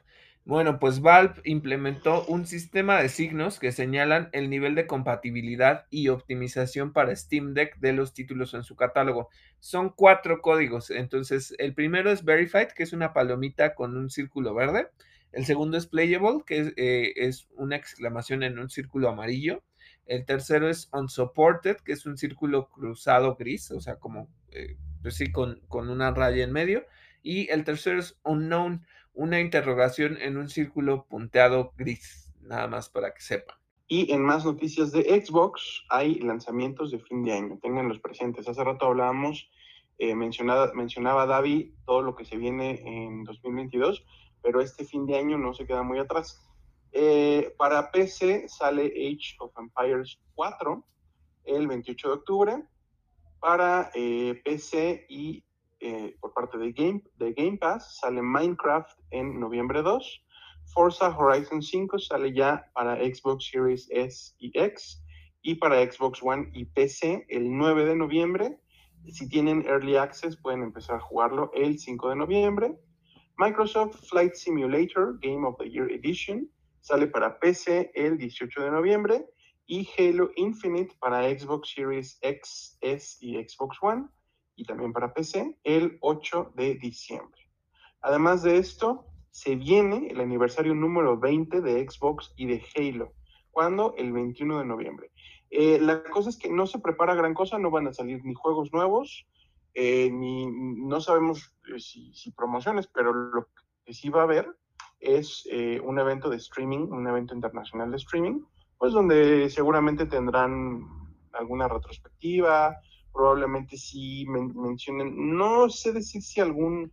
bueno, pues Valve implementó un sistema de signos que señalan el nivel de compatibilidad y optimización para Steam Deck de los títulos en su catálogo. Son cuatro códigos. Entonces, el primero es Verified, que es una palomita con un círculo verde. El segundo es Playable, que es, eh, una exclamación en un círculo amarillo. El tercero es Unsupported, que es un círculo cruzado gris, o sea, como, eh, pues sí, con, con una raya en medio. Y el tercero es Unknown una interrogación en un círculo punteado gris, nada más para que sepan. Y en más noticias de Xbox, hay lanzamientos de fin de año, tenganlos presentes. Hace rato hablábamos, eh, mencionaba, mencionaba David todo lo que se viene en 2022, pero este fin de año no se queda muy atrás. Eh, para PC sale Age of Empires 4 el 28 de octubre. Para eh, PC y eh, por parte de Game, de Game Pass, sale Minecraft en noviembre 2. Forza Horizon 5 sale ya para Xbox Series S y X y para Xbox One y PC el 9 de noviembre. Si tienen Early Access pueden empezar a jugarlo el 5 de noviembre. Microsoft Flight Simulator Game of the Year Edition sale para PC el 18 de noviembre y Halo Infinite para Xbox Series X, S y Xbox One y también para PC el 8 de diciembre. Además de esto, se viene el aniversario número 20 de Xbox y de Halo. ¿Cuándo? El 21 de noviembre. Eh, la cosa es que no se prepara gran cosa, no van a salir ni juegos nuevos, eh, ni no sabemos eh, si, si, promociones, pero lo que sí va a haber es un evento de streaming, un evento internacional de streaming, pues donde seguramente tendrán alguna retrospectiva, probablemente sí mencionen, no sé decir si algún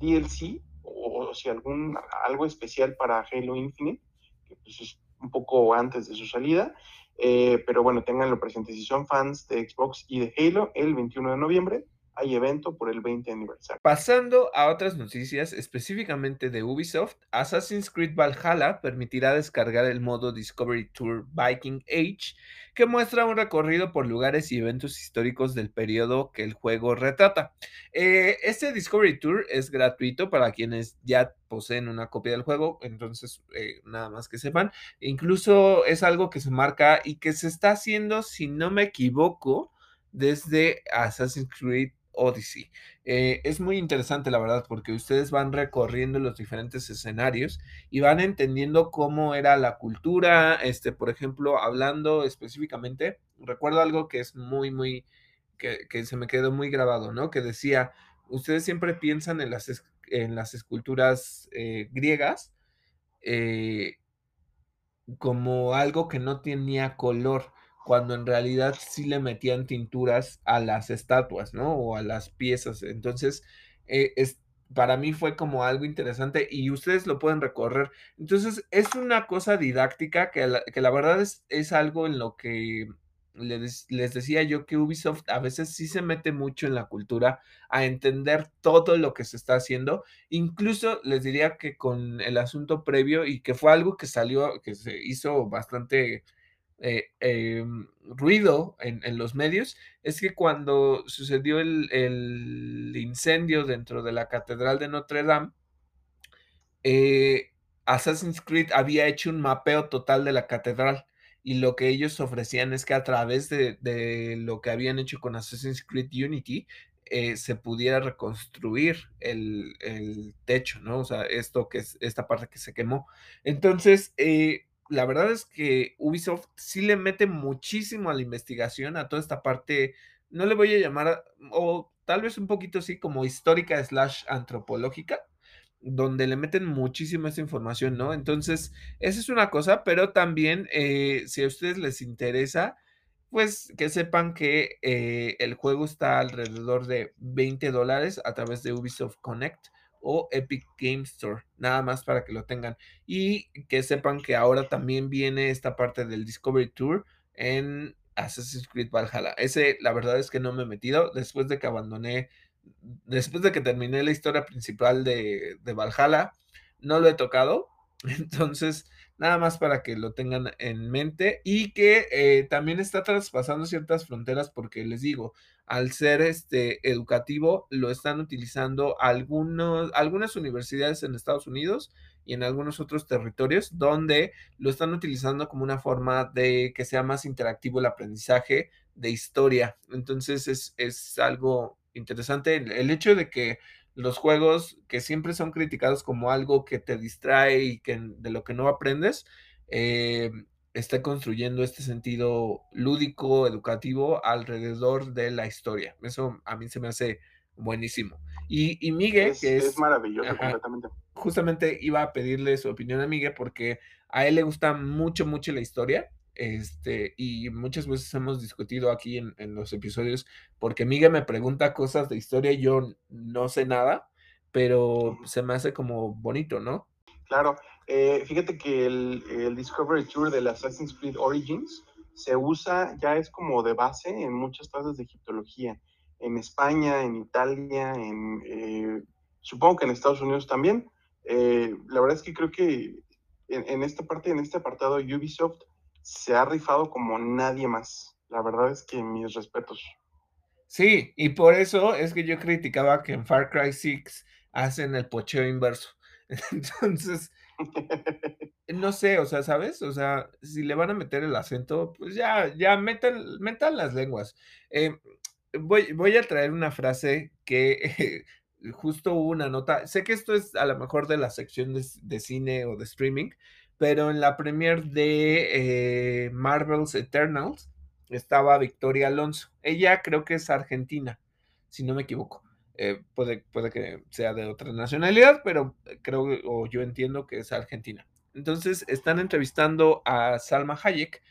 DLC o, si algún algo especial para Halo Infinite, que pues es un poco antes de su salida, eh, pero bueno, tenganlo presente, si son fans de Xbox y de Halo, el 21 de noviembre hay evento por el 20 aniversario. Pasando a otras noticias, específicamente de Ubisoft, Assassin's Creed Valhalla permitirá descargar el modo Discovery Tour Viking Age, que muestra un recorrido por lugares y eventos históricos del periodo que el juego retrata. Eh, este Discovery Tour es gratuito para quienes ya poseen una copia del juego, entonces eh, nada más que sepan. Incluso es algo que se marca y que se está haciendo, si no me equivoco, desde Assassin's Creed Odyssey. Eh, es muy interesante, la verdad, porque ustedes van recorriendo los diferentes escenarios y van entendiendo cómo era la cultura, este, por ejemplo, hablando específicamente, recuerdo algo que es muy, muy, que, se me quedó muy grabado, ¿no? Que decía, ustedes siempre piensan en las, en las esculturas eh, griegas eh, como algo que no tenía color cuando en realidad sí le metían tinturas a las estatuas, ¿no? O a las piezas. Entonces, eh, es, para mí fue como algo interesante y ustedes lo pueden recorrer. Entonces, es una cosa didáctica que la, que la verdad es, es, algo en lo que les, les, decía yo que Ubisoft a veces sí se mete mucho en la cultura a entender todo lo que se está haciendo. Incluso les diría que con el asunto previo y que fue algo que salió, que se hizo bastante eh, em, ruido en, los medios es que cuando sucedió el, incendio dentro de la Catedral de Notre Dame, eh, Assassin's Creed había hecho un mapeo total de la catedral y lo que ellos ofrecían es que a través de, lo que habían hecho con Assassin's Creed Unity eh, se pudiera reconstruir el, techo, ¿no? O sea, esto que es esta parte que se quemó. Entonces, eh, la verdad es que Ubisoft sí le mete muchísimo a la investigación, a toda esta parte, no le voy a llamar, o tal vez un poquito así como histórica slash antropológica, donde le meten muchísimo esa información, ¿no? Entonces, esa es una cosa, pero también eh, si a ustedes les interesa, pues que sepan que eh, el juego está alrededor de 20 dólares a través de Ubisoft Connect o Epic Game Store, nada más para que lo tengan. Y que sepan que ahora también viene esta parte del Discovery Tour en Assassin's Creed Valhalla. Ese, la verdad es que no me he metido después de que abandoné después de que terminé la historia principal de, de Valhalla, no lo he tocado. (laughs) Entonces, nada más para que lo tengan en mente y que eh, también está traspasando ciertas fronteras porque les digo, al ser este educativo lo están utilizando algunos, algunas universidades en Estados Unidos y en algunos otros territorios donde lo están utilizando como una forma de que sea más interactivo el aprendizaje de historia. Entonces es, es algo interesante el hecho de que los juegos que siempre son criticados como algo que te distrae y que de lo que no aprendes, eh, está construyendo este sentido lúdico, educativo alrededor de la historia. Eso a mí se me hace buenísimo. Y, y Miguel, que es, es maravilloso completamente. Justamente iba a pedirle su opinión a Miguel porque a él le gusta mucho, mucho la historia este, y muchas veces hemos discutido aquí en, los episodios, porque Miguel me pregunta cosas de historia y yo no sé nada, pero se me hace como bonito, ¿no? Claro, eh, fíjate que el, el, Discovery Tour del Assassin's Creed Origins se usa, ya es como de base en muchas clases de egiptología, en España, en Italia, en, eh, supongo que en Estados Unidos también. Eh, la verdad es que creo que en, en esta parte, en este apartado, Ubisoft se ha rifado como nadie más. La verdad es que mis respetos. Sí, y por eso es que yo criticaba que en Far Cry 6 hacen el pocheo inverso. (laughs) Entonces, (laughs) no sé, o sea, ¿sabes? O sea, si le van a meter el acento, pues ya, ya metan, metan las lenguas. Eh, voy, voy a traer una frase que (laughs) justo hubo una nota. Sé que esto es a lo mejor de la sección de, de cine o de streaming, pero en la premier de eh, Marvel's Eternals estaba Victoria Alonso. Ella creo que es argentina, si no me equivoco. Eh, puede, puede que sea de otra nacionalidad, pero creo o yo entiendo que es argentina. Entonces están entrevistando a Salma Hayek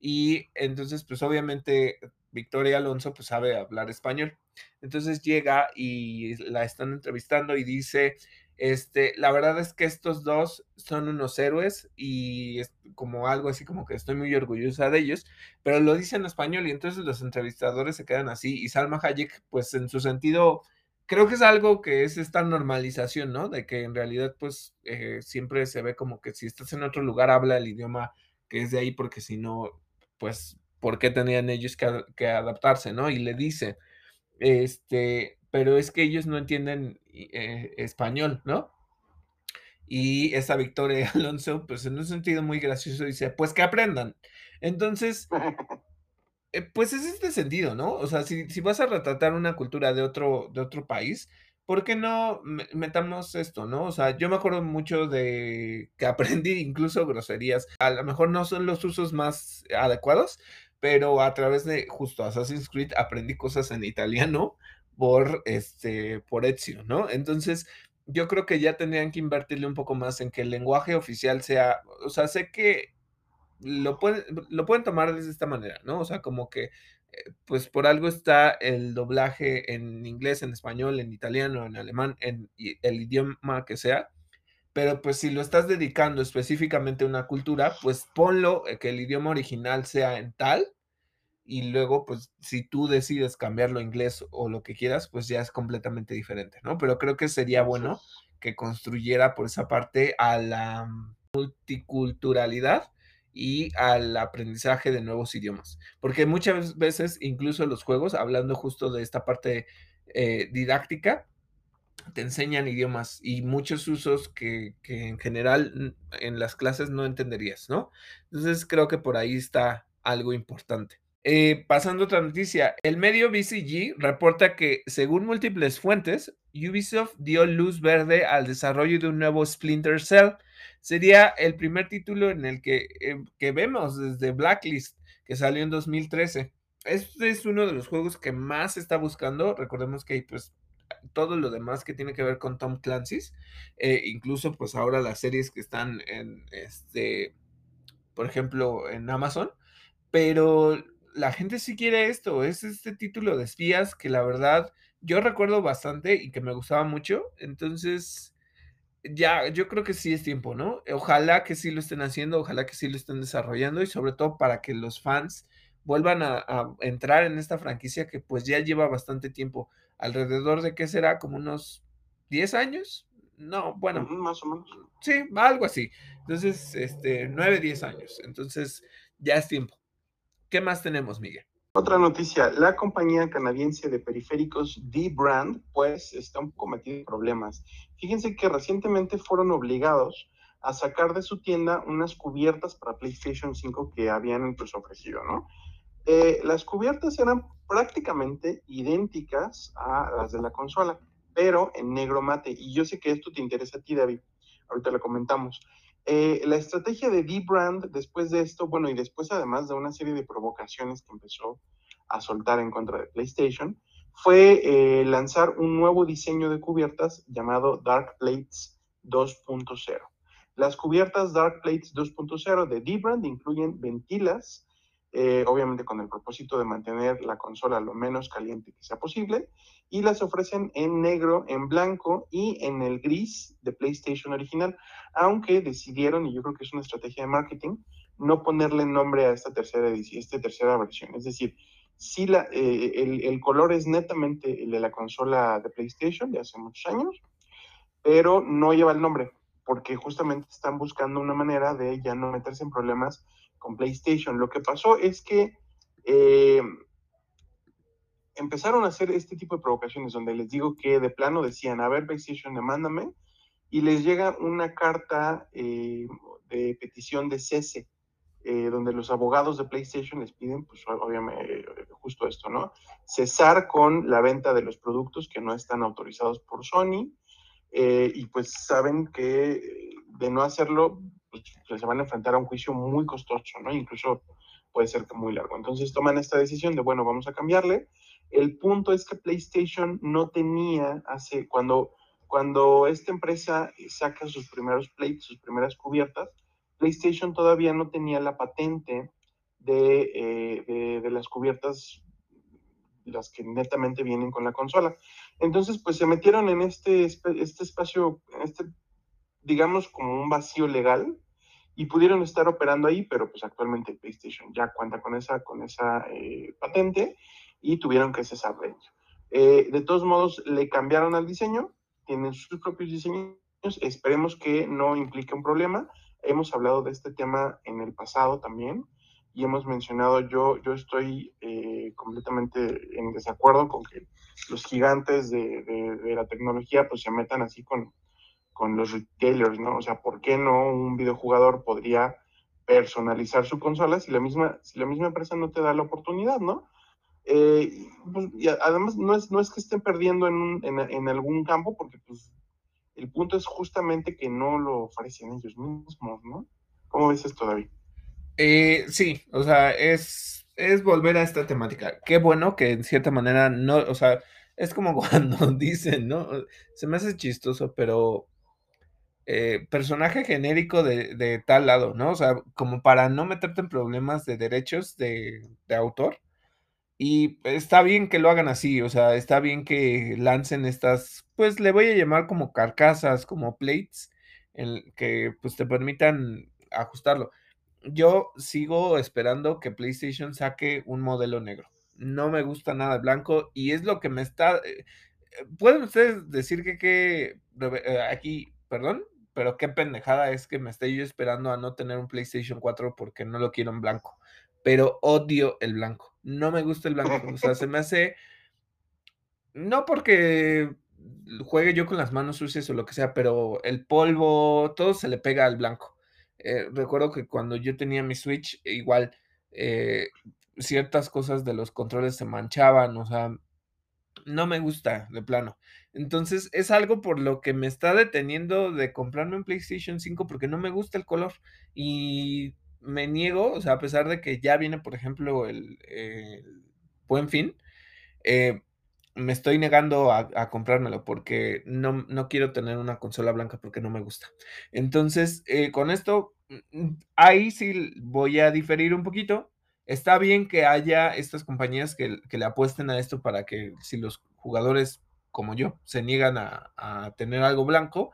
y entonces pues obviamente Victoria Alonso pues sabe hablar español. Entonces llega y la están entrevistando y dice, este, la verdad es que estos dos son unos héroes y es como algo así como que estoy muy orgullosa de ellos, pero lo dice en español y entonces los entrevistadores se quedan así y Salma Hayek, pues en su sentido, creo que es algo que es esta normalización, ¿no? De que en realidad pues eh, siempre se ve como que si estás en otro lugar habla el idioma que es de ahí porque si no, pues, ¿por qué tenían ellos que, que adaptarse, ¿no? Y le dice, este, pero es que ellos no entienden eh, español, ¿no? Y esa Victoria (laughs) Alonso, pues en un sentido muy gracioso, dice, pues que aprendan. Entonces, (laughs) eh, pues es este sentido, ¿no? O sea, si, si, vas a retratar una cultura de otro, de otro país, ¿por qué no metamos esto, no? O sea, yo me acuerdo mucho de que aprendí incluso groserías. A lo mejor no son los usos más adecuados, pero a través de justo Assassin's Creed aprendí cosas en italiano por, este, por Ezio, ¿no? Entonces, yo creo que ya tendrían que invertirle un poco más en que el lenguaje oficial sea, o sea, sé que lo pueden, lo pueden tomar de esta manera, ¿no? O sea, como que, eh, pues por algo está el doblaje en inglés, en español, en italiano, en alemán, en el idioma que sea, pero pues si lo estás dedicando específicamente a una cultura, pues ponlo eh, que el idioma original sea en tal y luego, pues, si tú decides cambiarlo a inglés o lo que quieras, pues ya es completamente diferente, ¿no? Pero creo que sería bueno que construyera por esa parte a la multiculturalidad y al aprendizaje de nuevos idiomas. Porque muchas veces, incluso los juegos, hablando justo de esta parte eh, didáctica, te enseñan idiomas y muchos usos que, que, en general en las clases no entenderías, ¿no? Entonces creo que por ahí está algo importante. Eh, pasando a otra noticia, el medio BCG reporta que, según múltiples fuentes, Ubisoft dio luz verde al desarrollo de un nuevo Splinter Cell. Sería el primer título en el que, eh, que vemos desde Blacklist, que salió en 2013. Este es uno de los juegos que más está buscando. Recordemos que pues todo lo demás que tiene que ver con Tom Clancy's, eh, incluso pues ahora las series que están en este, por ejemplo, en Amazon, pero la gente sí quiere esto, es este título de espías que la verdad yo recuerdo bastante y que me gustaba mucho, entonces ya yo creo que sí es tiempo, ¿no? Ojalá que sí lo estén haciendo, ojalá que sí lo estén desarrollando y sobre todo para que los fans vuelvan a, a, entrar en esta franquicia que pues ya lleva bastante tiempo, alrededor de qué será, como unos 10 años, no, bueno, más o menos. Sí, algo así. Entonces, este, 9, 10 años. Entonces, ya es tiempo. ¿Qué más tenemos, Miguel? Otra noticia, la compañía canadiense de periféricos D-Brand, pues está un poco metida en problemas. Fíjense que recientemente fueron obligados a sacar de su tienda unas cubiertas para PlayStation 5 que habían pues, ofrecido, ¿no? Eh, las cubiertas eran prácticamente idénticas a las de la consola, pero en negro mate. Y yo sé que esto te interesa a ti, David. Ahorita lo comentamos. Eh, la estrategia de D-Brand después de esto, bueno, y después además de una serie de provocaciones que empezó a soltar en contra de PlayStation, fue eh, lanzar un nuevo diseño de cubiertas llamado Dark Plates 2.0. Las cubiertas Dark Plates 2.0 de D-Brand incluyen ventilas, eh, obviamente con el propósito de mantener la consola lo menos caliente que sea posible, y las ofrecen en negro, en blanco y en el gris de PlayStation original, aunque decidieron, y yo creo que es una estrategia de marketing, no ponerle nombre a esta tercera edición, esta tercera versión. Es decir, si la, eh, el, el, color es netamente el de la consola de PlayStation de hace muchos años, pero no lleva el nombre, porque justamente están buscando una manera de ya no meterse en problemas con PlayStation. Lo que pasó es que eh, empezaron a hacer este tipo de provocaciones donde les digo que de plano decían, a ver, PlayStation, demándame, y les llega una carta eh, de petición de cese, eh, donde los abogados de PlayStation les piden, pues obviamente, justo esto, ¿no? Cesar con la venta de los productos que no están autorizados por Sony, y pues saben que de no hacerlo, pues se van a enfrentar a un juicio muy costoso, ¿no? Incluso puede ser que muy largo. Entonces toman esta decisión de, bueno, vamos a cambiarle, el punto es que PlayStation no tenía, hace, cuando, cuando esta empresa saca sus primeros plates, sus primeras cubiertas, PlayStation todavía no tenía la patente de, eh, de, las cubiertas, las que netamente vienen con la consola. Entonces, pues se metieron en este, este espacio, este, digamos, como un vacío legal, y pudieron estar operando ahí, pero pues actualmente PlayStation ya cuenta con esa, con esa eh, patente y tuvieron que cesar de ello. Eh, de todos modos, le cambiaron al diseño, tienen sus propios diseños, esperemos que no implique un problema. Hemos hablado de este tema en el pasado también y hemos mencionado, yo, yo estoy eh, completamente en desacuerdo con que los gigantes de, de, de, la tecnología pues se metan así con, con los retailers, ¿no? O sea, ¿por qué no un videojugador podría personalizar su consola si la misma, si la misma empresa no te da la oportunidad, ¿no? Eh, pues, y además no es, no es que estén perdiendo en, en, algún campo, porque pues el punto es justamente que no lo ofrecen ellos mismos, ¿no? ¿Cómo ves esto, David? Eh, sí, o sea, es, es volver a esta temática. Qué bueno que en cierta manera no, o sea, es como (laughs) cuando dicen, ¿no? Se me hace chistoso, pero eh, personaje genérico de, de, tal lado, ¿no? O sea, como para no meterte en problemas de derechos de, de autor y está bien que lo hagan así, o sea, está bien que lancen estas, pues le voy a llamar como carcasas, como plates, que pues te permitan ajustarlo. Yo sigo esperando que PlayStation saque un modelo negro. No me gusta nada blanco y es lo que me está... Eh, Pueden ustedes decir que, que eh, aquí, perdón, pero qué pendejada es que me esté yo esperando a no tener un PlayStation 4 porque no lo quiero en blanco pero odio el blanco. No me gusta el blanco. O sea, se me hace. No porque juegue yo con las manos sucias o lo que sea, pero el polvo, todo se le pega al blanco. Eh, recuerdo que cuando yo tenía mi Switch, igual eh, ciertas cosas de los controles se manchaban, o sea, no me gusta de plano. Entonces es algo por lo que me está deteniendo de comprarme un PlayStation 5 porque no me gusta el color. Y me niego, o sea, a pesar de que ya viene, por ejemplo, el, buen fin, eh, me estoy negando a, a comprármelo porque no, no, quiero tener una consola blanca porque no me gusta. Entonces, eh, con esto, mm, ahí sí voy a diferir un poquito. Está bien que haya estas compañías que, que le apuesten a esto para que si los jugadores como yo se niegan a, tener algo blanco,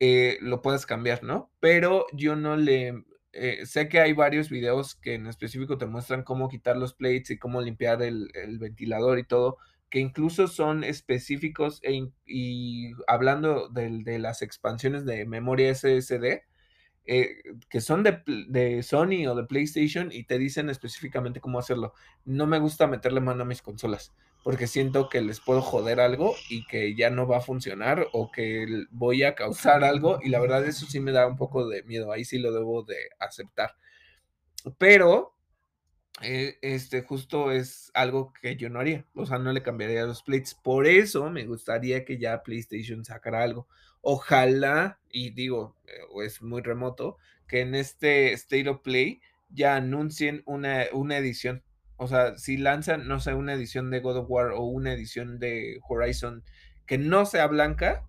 eh, lo puedas cambiar, ¿no? Pero yo no le eh, sé que hay varios videos que en específico te muestran cómo quitar los plates y cómo limpiar el, ventilador y todo, que incluso son específicos e, y hablando de, las expansiones de memoria SSD, eh, que son de, Sony o de PlayStation y te dicen específicamente cómo hacerlo. No me gusta meterle mano a mis consolas porque siento que les puedo joder algo y que ya no va a funcionar o que voy a causar algo y la verdad eso sí me da un poco de miedo, ahí sí lo debo de aceptar. Pero eh, este justo es algo que yo no haría, o sea, no le cambiaría los plates. Por eso me gustaría que ya PlayStation sacara algo. Ojalá, y digo, eh, es muy remoto, que en este State of Play ya anuncien una, una edición. O sea, si lanzan, no sé, una edición de God of War o una edición de Horizon que no sea blanca,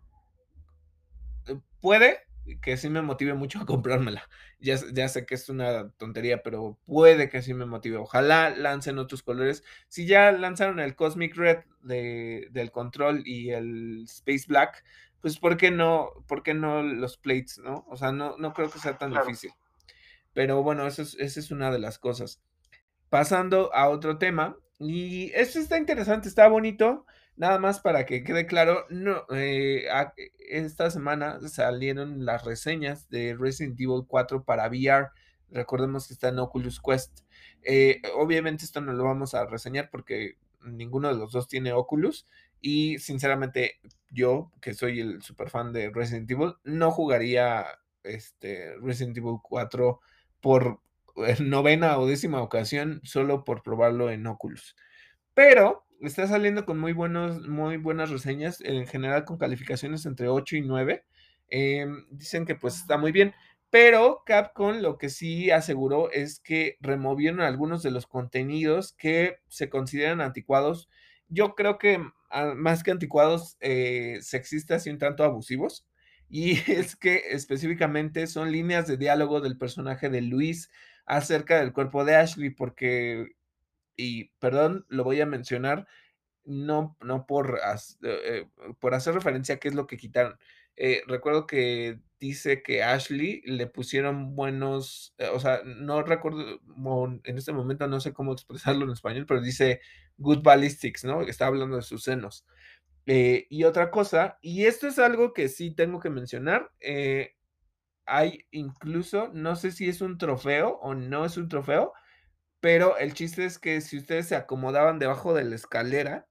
eh, puede que sí me motive mucho a comprármela. Ya, ya, sé que es una tontería, pero puede que sí me motive. Ojalá lancen otros colores. Si ya lanzaron el Cosmic Red de, del control y el Space Black, pues ¿por qué no, por qué no los plates, no? O sea, no, no creo que sea tan claro. difícil. Pero bueno, eso es, esa es una de las cosas. Pasando a otro tema, y esto está interesante, está bonito. Nada más para que quede claro, no, eh, esta semana salieron las reseñas de Resident Evil 4 para VR. Recordemos que está en Oculus Quest. Eh, obviamente esto no lo vamos a reseñar porque ninguno de los dos tiene Oculus. Y sinceramente, yo, que soy el super fan de Resident Evil, no jugaría este Resident Evil 4 por novena o décima ocasión solo por probarlo en Oculus. Pero está saliendo con muy, buenos, muy buenas reseñas, en general con calificaciones entre 8 y 9. Eh, dicen que pues está muy bien, pero Capcom lo que sí aseguró es que removieron algunos de los contenidos que se consideran anticuados. Yo creo que más que anticuados, eh, sexistas y un tanto abusivos. Y (laughs) es que específicamente son líneas de diálogo del personaje de Luis acerca del cuerpo de Ashley, porque y perdón, lo voy a mencionar, no, no por, eh, por hacer referencia a qué es lo que quitaron. Eh, recuerdo que dice que Ashley le pusieron buenos, eh, o sea, no recuerdo, en este momento no sé cómo expresarlo en español, pero dice good ballistics, ¿no? Está hablando de sus senos. y otra cosa, y esto es algo que sí tengo que mencionar, hay incluso, no sé si es un trofeo o no es un trofeo, pero el chiste es que si ustedes se acomodaban debajo de la escalera,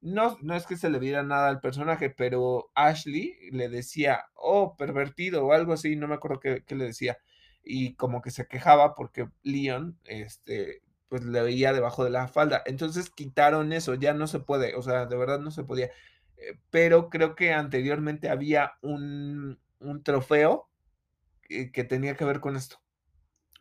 no, no es que se le viera nada al personaje, pero Ashley le decía, oh, pervertido o algo así, no me acuerdo qué, le decía. Y como que se quejaba porque Leon, este, pues le veía debajo de la falda. Entonces quitaron eso, ya no se puede, o sea, de verdad no se podía. Eh, pero creo que anteriormente había un, un trofeo que, que tenía que ver con esto.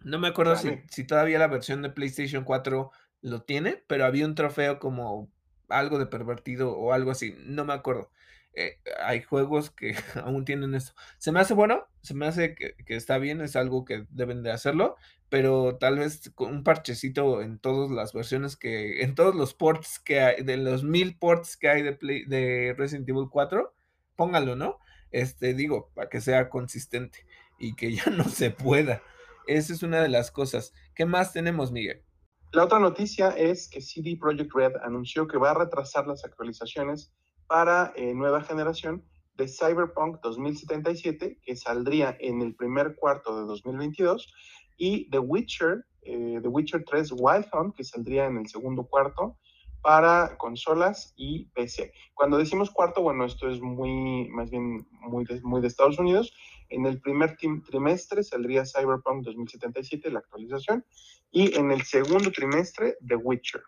No me acuerdo si, si, todavía la versión de PlayStation 4 lo tiene, pero había un trofeo como algo de pervertido o algo así, no me acuerdo. Eh, hay juegos que (laughs) aún tienen eso. Se me hace bueno, se me hace que, que, está bien, es algo que deben de hacerlo, pero tal vez con un parchecito en todas las versiones que, en todos los ports que hay, de los mil ports que hay de, Play, de Resident Evil 4, póngalo, ¿no? Este, digo, para que sea consistente y que ya (laughs) no se pueda. Esa es una de las cosas. ¿Qué más tenemos, Miguel? La otra noticia es que CD Projekt Red anunció que va a retrasar las actualizaciones para eh, nueva generación de Cyberpunk 2077, que saldría en el primer cuarto de 2022, y The Witcher, eh, The Witcher 3 Wild Hunt, que saldría en el segundo cuarto para consolas y PC. Cuando decimos cuarto, bueno, esto es muy, más bien muy de, Estados Unidos. En el primer trimestre saldría Cyberpunk 2077, la actualización, y en el segundo trimestre, The Witcher.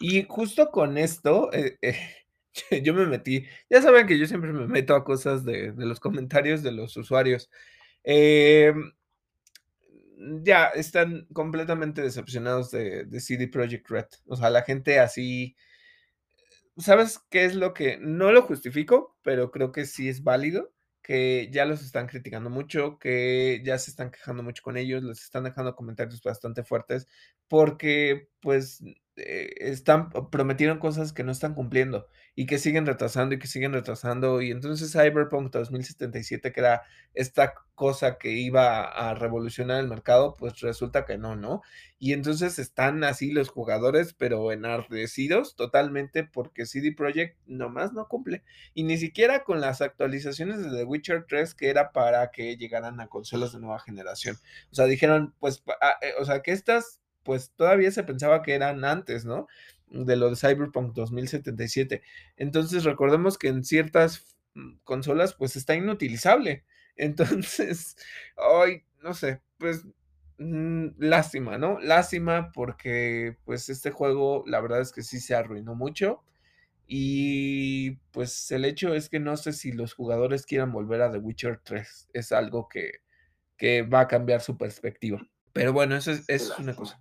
Y justo con esto, eh, eh, (laughs) yo me metí, ya saben que yo siempre me meto a cosas de, de los comentarios de los usuarios. Eh, ya están completamente decepcionados de, de, CD Projekt Red. O sea, la gente así. ¿Sabes qué es lo que.? No lo justifico, pero creo que sí es válido. Que ya los están criticando mucho, que ya se están quejando mucho con ellos, les están dejando comentarios bastante fuertes, porque, pues, eh, están prometieron cosas que no están cumpliendo y que siguen retrasando y que siguen retrasando. Y entonces Cyberpunk 2077, que era esta cosa que iba a revolucionar el mercado, pues resulta que no, ¿no? Y entonces están así los jugadores, pero enardecidos totalmente porque CD Projekt nomás no cumple. Y ni siquiera con las actualizaciones de The Witcher 3, que era para que llegaran a consolas de nueva generación. O sea, dijeron, pues, ah, eh, o sea, que estas pues todavía se pensaba que eran antes, ¿no? De lo de Cyberpunk 2077. Entonces recordemos que en ciertas mm, consolas pues está inutilizable. (laughs) Entonces, ay, no sé, pues mm, lástima, ¿no? Lástima porque pues este juego la verdad es que sí se arruinó mucho. Y pues el hecho es que no sé si los jugadores quieran volver a The Witcher 3. Es algo que, que va a cambiar su perspectiva. Pero bueno, eso es, es una cosa.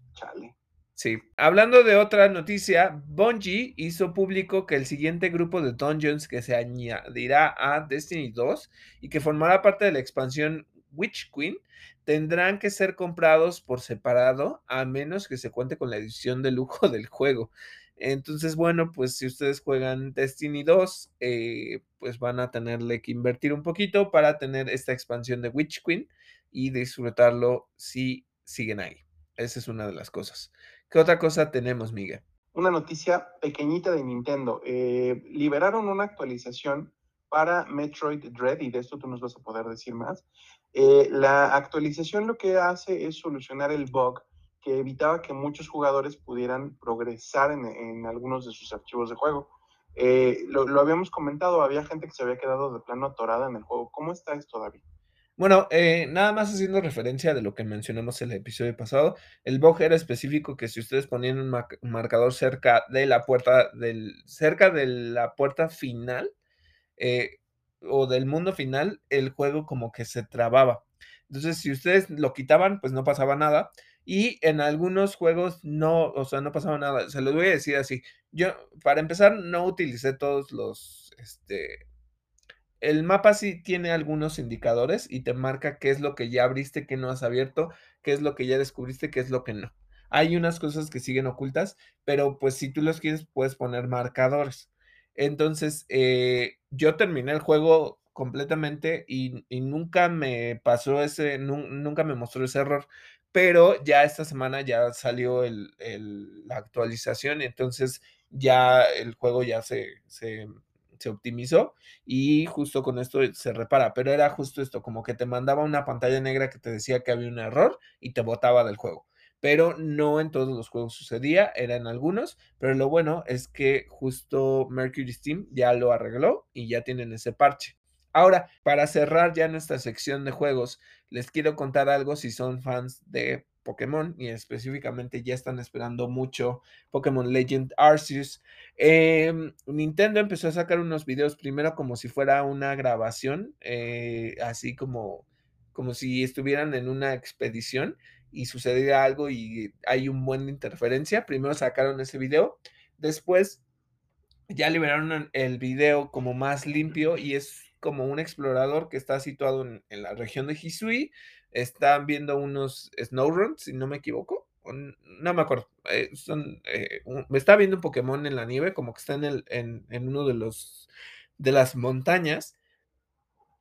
Sí. Hablando de otra noticia, Bungie hizo público que el siguiente grupo de dungeons que se añadirá a Destiny 2 y que formará parte de la expansión Witch Queen tendrán que ser comprados por separado a menos que se cuente con la edición de lujo del juego. Entonces, bueno, pues si ustedes juegan Destiny 2, eh, pues van a tenerle que invertir un poquito para tener esta expansión de Witch Queen y disfrutarlo si siguen ahí. Esa es una de las cosas. ¿Qué otra cosa tenemos, Miguel? Una noticia pequeñita de Nintendo. Eh, liberaron una actualización para Metroid Dread y de esto tú nos vas a poder decir más. Eh, la actualización lo que hace es solucionar el bug que evitaba que muchos jugadores pudieran progresar en, algunos de sus archivos de juego. Eh, lo, lo, habíamos comentado, había gente que se había quedado de plano atorada en el juego. ¿Cómo está esto, David? Bueno, eh, nada más haciendo referencia de lo que mencionamos en el episodio pasado, el bug era específico que si ustedes ponían un, marcador cerca de la puerta del, cerca de la puerta final eh, o del mundo final, el juego como que se trababa. Entonces, si ustedes lo quitaban, pues no pasaba nada. Y en algunos juegos no, o sea, no pasaba nada. Se los voy a decir así. Yo, para empezar, no utilicé todos los, este, el mapa sí tiene algunos indicadores y te marca qué es lo que ya abriste, qué no has abierto, qué es lo que ya descubriste, qué es lo que no. Hay unas cosas que siguen ocultas, pero pues si tú los quieres puedes poner marcadores. Entonces, eh, yo terminé el juego completamente y, nunca me pasó ese, nunca me mostró ese error, pero ya esta semana ya salió la actualización, entonces ya el juego ya se, se se optimizó y justo con esto se repara, pero era justo esto, como que te mandaba una pantalla negra que te decía que había un error y te botaba del juego. Pero no en todos los juegos sucedía, era en algunos, pero lo bueno es que justo Mercury Steam ya lo arregló y ya tienen ese parche. Ahora, para cerrar ya nuestra sección de juegos, les quiero contar algo si son fans de Pokémon y específicamente ya están esperando mucho Pokémon Legend Arceus. Em, Nintendo empezó a sacar unos videos primero como si fuera una grabación, eh, así como, como si estuvieran en una expedición y sucediera algo y hay un buen interferencia. Primero sacaron ese video, después ya liberaron el video como más limpio y es como un explorador que está situado en, en la región de Hisui están viendo unos Snowruns, si no me equivoco. No me acuerdo. Eh, son, eh, me está viendo un Pokémon en la nieve, como que está en, el, en, en uno de los de las montañas.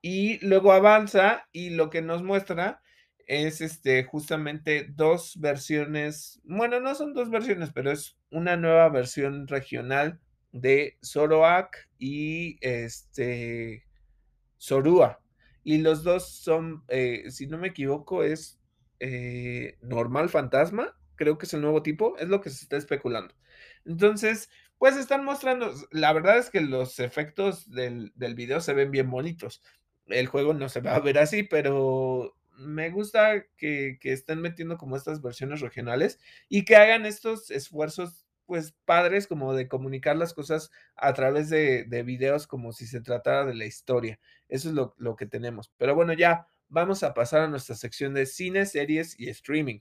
Y luego avanza y lo que nos muestra es este justamente dos versiones, bueno, no son dos versiones, pero es una nueva versión regional de Zoroark y este Zorua y los dos son, eh, si no me equivoco, es eh, normal fantasma, creo que es el nuevo tipo, es lo que se está especulando. Entonces, pues están mostrando, la verdad es que los efectos del, del video se ven bien bonitos. El juego no se va a ver así, pero me gusta que, que, estén metiendo como estas versiones regionales y que hagan estos esfuerzos pues padres como de comunicar las cosas a través de, de videos como si se tratara de la historia. Eso es lo, lo, que tenemos. Pero bueno, ya vamos a pasar a nuestra sección de cine, series y streaming.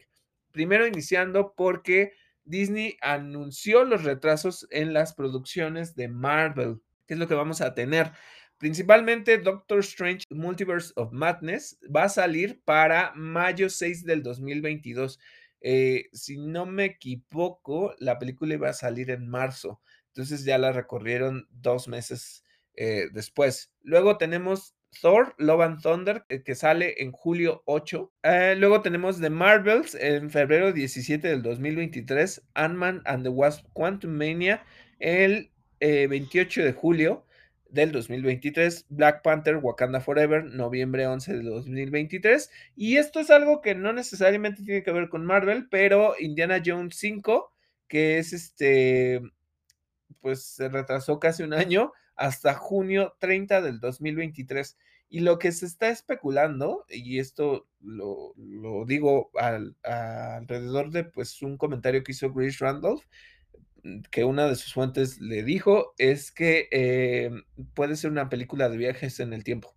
Primero iniciando porque Disney anunció los retrasos en las producciones de Marvel. ¿Qué es lo que vamos a tener? Principalmente Doctor Strange Multiverse of Madness va a salir para mayo 6 del 2022. Eh, si no me equivoco, la película iba a salir en marzo, entonces ya la recorrieron dos meses eh, después. Luego tenemos Thor, Love and Thunder, eh, que sale en julio 8. luego tenemos The Marvels en febrero 17 del 2023. Ant-Man and the Wasp Quantum Mania el 28 de julio del 2023, Black Panther Wakanda Forever, noviembre 11 del 2023. Y esto es algo que no necesariamente tiene que ver con Marvel, pero Indiana Jones 5, que es este, pues se retrasó casi un año hasta junio 30 del 2023. Y lo que se está especulando, y esto lo, digo alrededor de pues un comentario que hizo Grace Randolph, que una de sus fuentes le dijo es que eh, puede ser una película de viajes en el tiempo,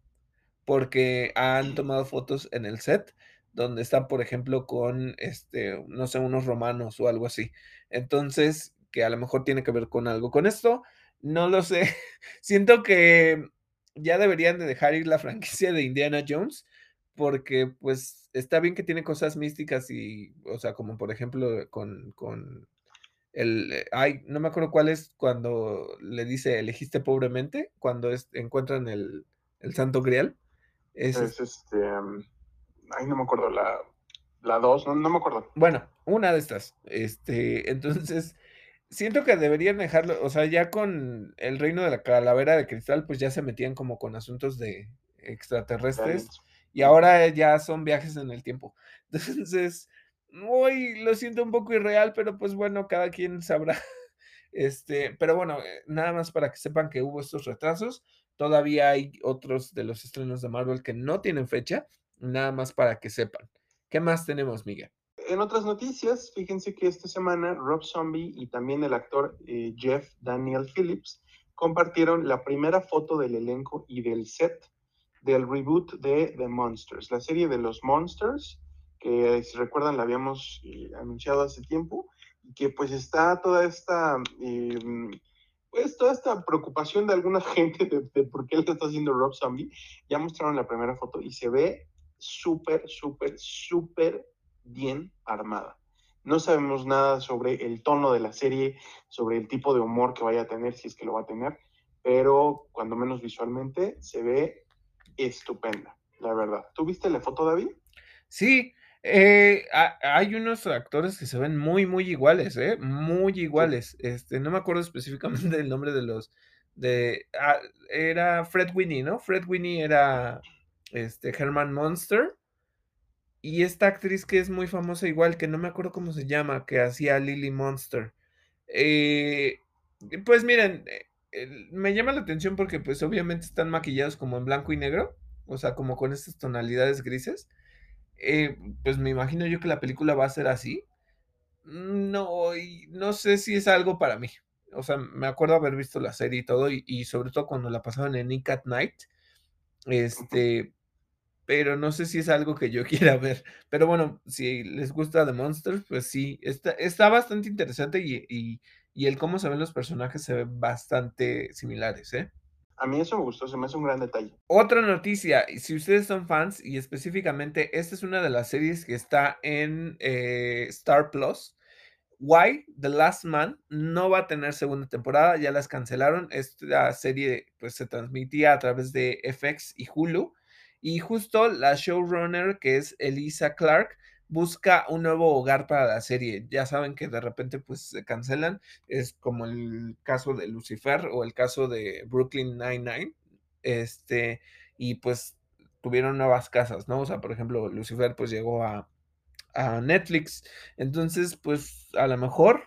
porque han tomado fotos en el set donde están, por ejemplo, con, este, no sé, unos romanos o algo así. Entonces, que a lo mejor tiene que ver con algo con esto, no lo sé. (laughs) Siento que ya deberían de dejar ir la franquicia de Indiana Jones, porque pues está bien que tiene cosas místicas y, o sea, como por ejemplo con, con el, eh, ay, no me acuerdo cuál es cuando le dice elegiste pobremente, cuando encuentran el, santo grial. Es, este, ay, no me acuerdo, la, la dos, no, me acuerdo. Bueno, una de estas. Este, (laughs) entonces, siento que deberían dejarlo, o sea, ya con el reino de la calavera de cristal, pues ya se metían como con asuntos de extraterrestres y ahora ya son viajes en el tiempo. (laughs) Entonces, Uy, lo siento un poco irreal, pero pues bueno, cada quien sabrá. (laughs) Este, pero bueno, eh, nada más para que sepan que hubo estos retrasos. Todavía hay otros de los estrenos de Marvel que no tienen fecha, nada más para que sepan. ¿Qué más tenemos, Miguel? En otras noticias, fíjense que esta semana Rob Zombie y también el actor eh, Jeff Daniel Phillips compartieron la primera foto del elenco y del set del reboot de The Monsters, la serie de los Monsters que si recuerdan la habíamos eh, anunciado hace tiempo, y que pues está toda esta, em, pues toda esta preocupación de alguna (laughs) gente de, por qué él está haciendo Rob Zombie. Ya mostraron la primera foto y se ve súper, súper, súper bien armada. No sabemos nada sobre el tono de la serie, sobre el tipo de humor que vaya a tener, si es que lo va a tener, pero cuando menos visualmente se ve estupenda, la verdad. ¿Tú viste la foto, David? Sí, eh, hay unos actores que se ven muy, muy iguales, ¿eh? Muy iguales. Este, no me acuerdo específicamente (laughs) del nombre de los. De, ah, era Fred Winnie, ¿no? Fred Winnie era este, Herman Monster. Y esta actriz que es muy famosa, igual que no me acuerdo cómo se llama, que hacía Lily Monster. Eh, pues miren, eh, me llama la atención porque, pues obviamente están maquillados como en blanco y negro, o sea, como con estas tonalidades grises. Eh, pues me imagino yo que la película va a ser así. No, no sé si es algo para mí. O sea, me acuerdo haber visto la serie y todo, y, sobre todo cuando la pasaban en Nick at Night. Este, pero no sé si es algo que yo (laughs) quiera ver. Pero bueno, si les gusta The Monsters, pues sí, está, está bastante interesante y, y, y el cómo se ven los personajes se ven bastante similares, ¿eh? A mí eso me gustó, se me hace un gran detalle. Otra noticia, si ustedes son fans y específicamente esta es una de las series que está en eh, Star Plus, Why The Last Man no va a tener segunda temporada, ya las cancelaron. Esta serie pues se transmitía a través de FX y Hulu y justo la showrunner que es Elisa Clark busca un nuevo hogar para la serie. Ya saben que de repente pues se cancelan, es como el caso de Lucifer o el caso de Brooklyn Nine-Nine, este, y pues tuvieron nuevas casas, ¿no? O sea, por ejemplo, Lucifer pues llegó a, Netflix, entonces pues a lo mejor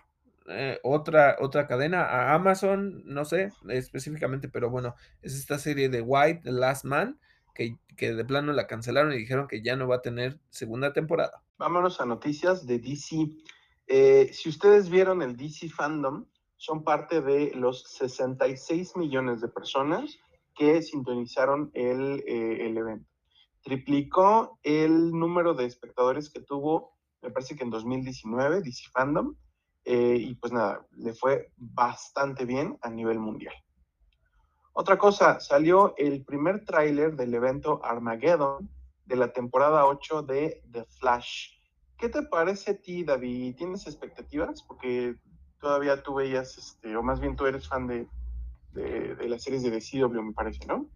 eh, otra, otra cadena, a Amazon, no sé específicamente, pero bueno, es esta serie de White, The Last Man, que, de plano la cancelaron y dijeron que ya no va a tener segunda temporada. Vámonos a noticias de DC. Eh, si ustedes vieron el DC Fandom, son parte de los 66 millones de personas que sintonizaron el, eh, el evento. Triplicó el número de espectadores que tuvo, me parece que en 2019, DC Fandom, eh, y pues nada, le fue bastante bien a nivel mundial. Otra cosa, salió el primer tráiler del evento Armageddon, de la temporada 8 de The Flash. ¿Qué te parece a ti, David? ¿Tienes expectativas? Porque todavía tú veías, este, o más bien tú eres fan de, de, las series de DCW, me parece, ¿no?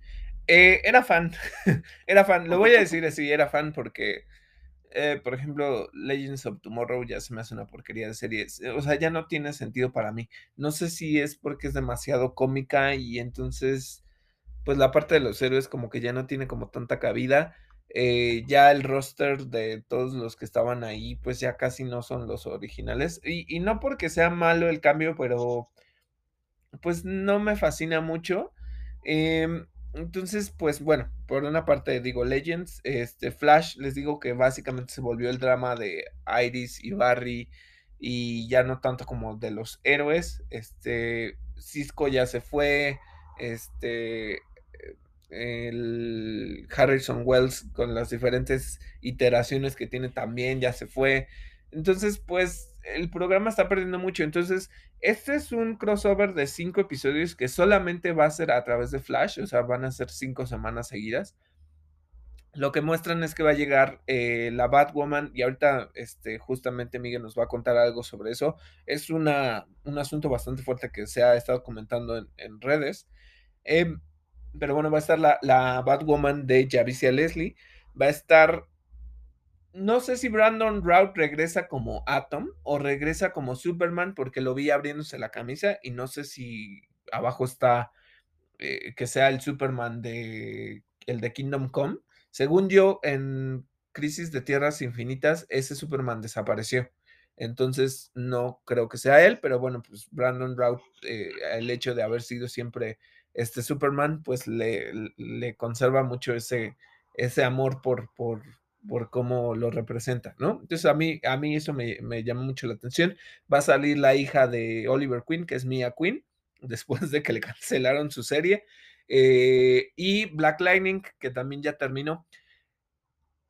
Eh, era fan, (laughs) era fan, lo voy a (laughs) decir así, era fan porque, eh, por ejemplo, Legends of Tomorrow ya se me hace una porquería de series, o sea, ya no tiene sentido para mí. No sé si es porque es demasiado cómica y entonces, pues la parte de los héroes como que ya no tiene como tanta cabida. Eh, ya el roster de todos los que estaban ahí, pues ya casi no son los originales. Y, y no porque sea malo el cambio, pero pues no me fascina mucho. Em, entonces, pues bueno, por una parte digo Legends, este Flash, les digo que básicamente se volvió el drama de Iris y Barry y ya no tanto como de los héroes. Este Cisco ya se fue, este el Harrison Wells con las diferentes iteraciones que tiene también ya se fue. Entonces, pues el programa está perdiendo mucho. Entonces, este es un crossover de cinco episodios que solamente va a ser a través de Flash, o sea, van a ser cinco semanas seguidas. Lo que muestran es que va a llegar eh, la Batwoman y ahorita este, justamente Miguel nos va a contar algo sobre eso. Es una, un asunto bastante fuerte que se ha estado comentando en, redes. Em, pero bueno, va a estar la, la Batwoman de Javicia Leslie. Va a estar no sé si Brandon Routh regresa como Atom o regresa como Superman porque lo vi abriéndose la camisa y no sé si abajo está eh, que sea el Superman de el de Kingdom Come. Según yo, en Crisis de Tierras Infinitas, ese Superman desapareció. Entonces, no creo que sea él, pero bueno, pues Brandon Routh, eh, el hecho de haber sido siempre este Superman, pues le, le conserva mucho ese, ese amor por, por, por cómo lo representa, ¿no? Entonces a mí, a mí eso me, me llama mucho la atención. Va a salir la hija de Oliver Queen, que es Mia Queen, (laughs) después de que le cancelaron su serie. Eh, y Black Lightning, que también ya terminó.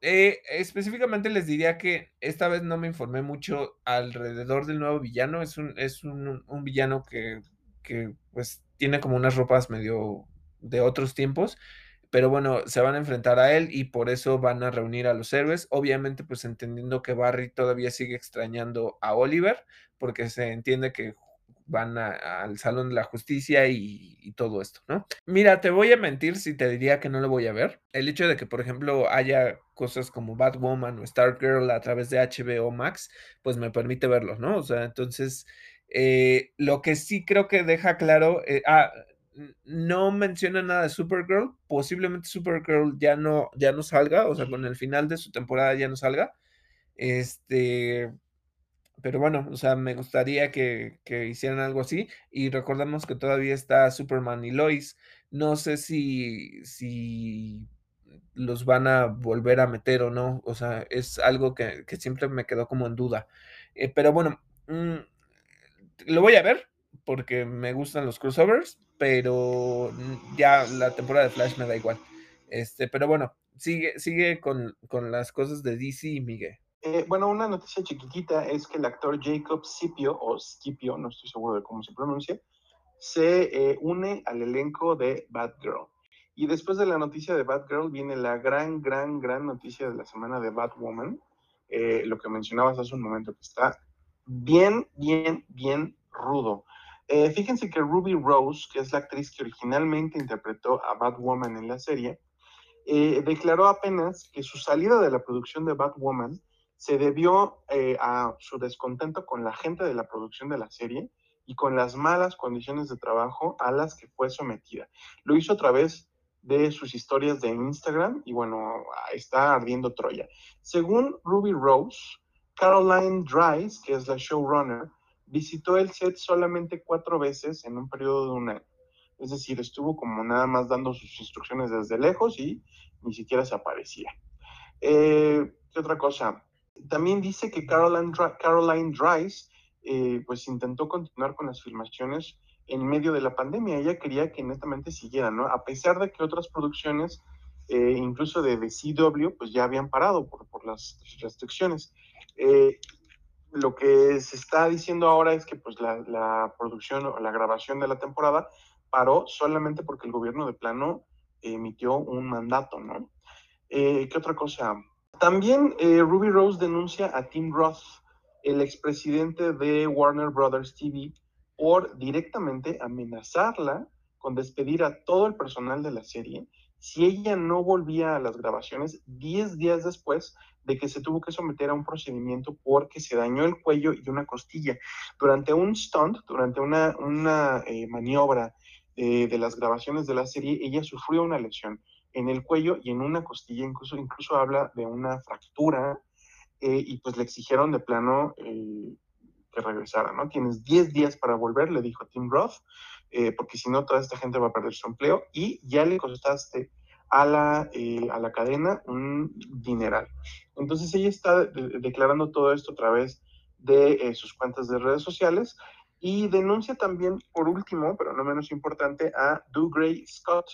Eh, específicamente les diría que esta vez no me informé mucho alrededor del nuevo villano. Es un, es un, un villano que, que, pues tiene como unas ropas medio de otros tiempos pero bueno, se van a enfrentar a él y por eso van a reunir a los héroes, obviamente pues entendiendo que Barry todavía sigue extrañando a Oliver, porque se entiende que van al Salón de la Justicia y, todo esto, ¿no? Mira, te voy a mentir si te diría que no lo voy a ver. El hecho de que, por ejemplo, haya cosas como Batwoman o Stargirl a través de HBO Max, pues me permite verlo, ¿no? O sea, entonces, eh, lo que sí creo que deja claro, eh, ah, no menciona nada de Supergirl. Posiblemente Supergirl ya no, ya no salga, o sea, con el final de su temporada ya no salga. Este, pero bueno, o sea, me gustaría que, que, hicieran algo así. Y recordamos que todavía está Superman y Lois. No sé si, si los van a volver a meter o no. O sea, es algo que, que siempre me quedó como en duda. Eh, pero bueno, mmm, lo voy a ver porque me gustan los crossovers, pero ya la temporada de Flash me da igual. Este, pero bueno, sigue, sigue con, con las cosas de DC y Miguel. Eh, bueno, una noticia chiquitita es que el actor Jacob Scipio, o Scipio, no estoy seguro de cómo se pronuncia, se eh, une al elenco de Batgirl. Y después de la noticia de Batgirl viene la gran, gran, gran noticia de la semana de Batwoman. Eh, lo que mencionabas hace un momento, que está bien, bien, bien rudo. Eh, fíjense que Ruby Rose, que es la actriz que originalmente interpretó a Batwoman en la serie, eh, declaró apenas que su salida de la producción de Batwoman se debió eh, a su descontento con la gente de la producción de la serie y con las malas condiciones de trabajo a las que fue sometida. Lo hizo a través de sus historias de Instagram y bueno, está ardiendo Troya. Según Ruby Rose, Caroline Dries, que es la showrunner, visitó el set solamente cuatro veces en un periodo de un año. Es decir, estuvo como nada más dando sus instrucciones desde lejos y ni siquiera se aparecía. Eh, ¿Qué otra cosa? También dice que Caroline, Caroline Dries eh, pues intentó continuar con las filmaciones en medio de la pandemia. Ella quería que netamente siguieran, ¿no? A pesar de que otras producciones, eh, incluso de, CW, pues ya habían parado por, por las restricciones. Lo que se está diciendo ahora es que pues la, producción o la grabación de la temporada paró solamente porque el gobierno de plano emitió un mandato, ¿no? Eh, ¿Qué otra cosa? También eh, Ruby Rose denuncia a Tim Roth, el expresidente de Warner Brothers TV, por directamente amenazarla con despedir a todo el personal de la serie si ella no volvía a las grabaciones 10 días después de que se tuvo que someter a un procedimiento porque se dañó el cuello y una costilla. Durante un stunt, durante una, una eh, maniobra eh, de las grabaciones de la serie, ella sufrió una lesión en el cuello y en una costilla, incluso, incluso habla de una fractura, eh, y pues le exigieron de plano que regresara, ¿no? Tienes 10 días para volver, le dijo Tim Roth, eh, porque si no, toda esta gente va a perder su empleo y ya le costaste a la, eh, a la cadena un dineral. Entonces ella está declarando todo esto a través de eh, sus cuentas de redes sociales y denuncia también, por último, pero no menos importante, a Dougray Scott,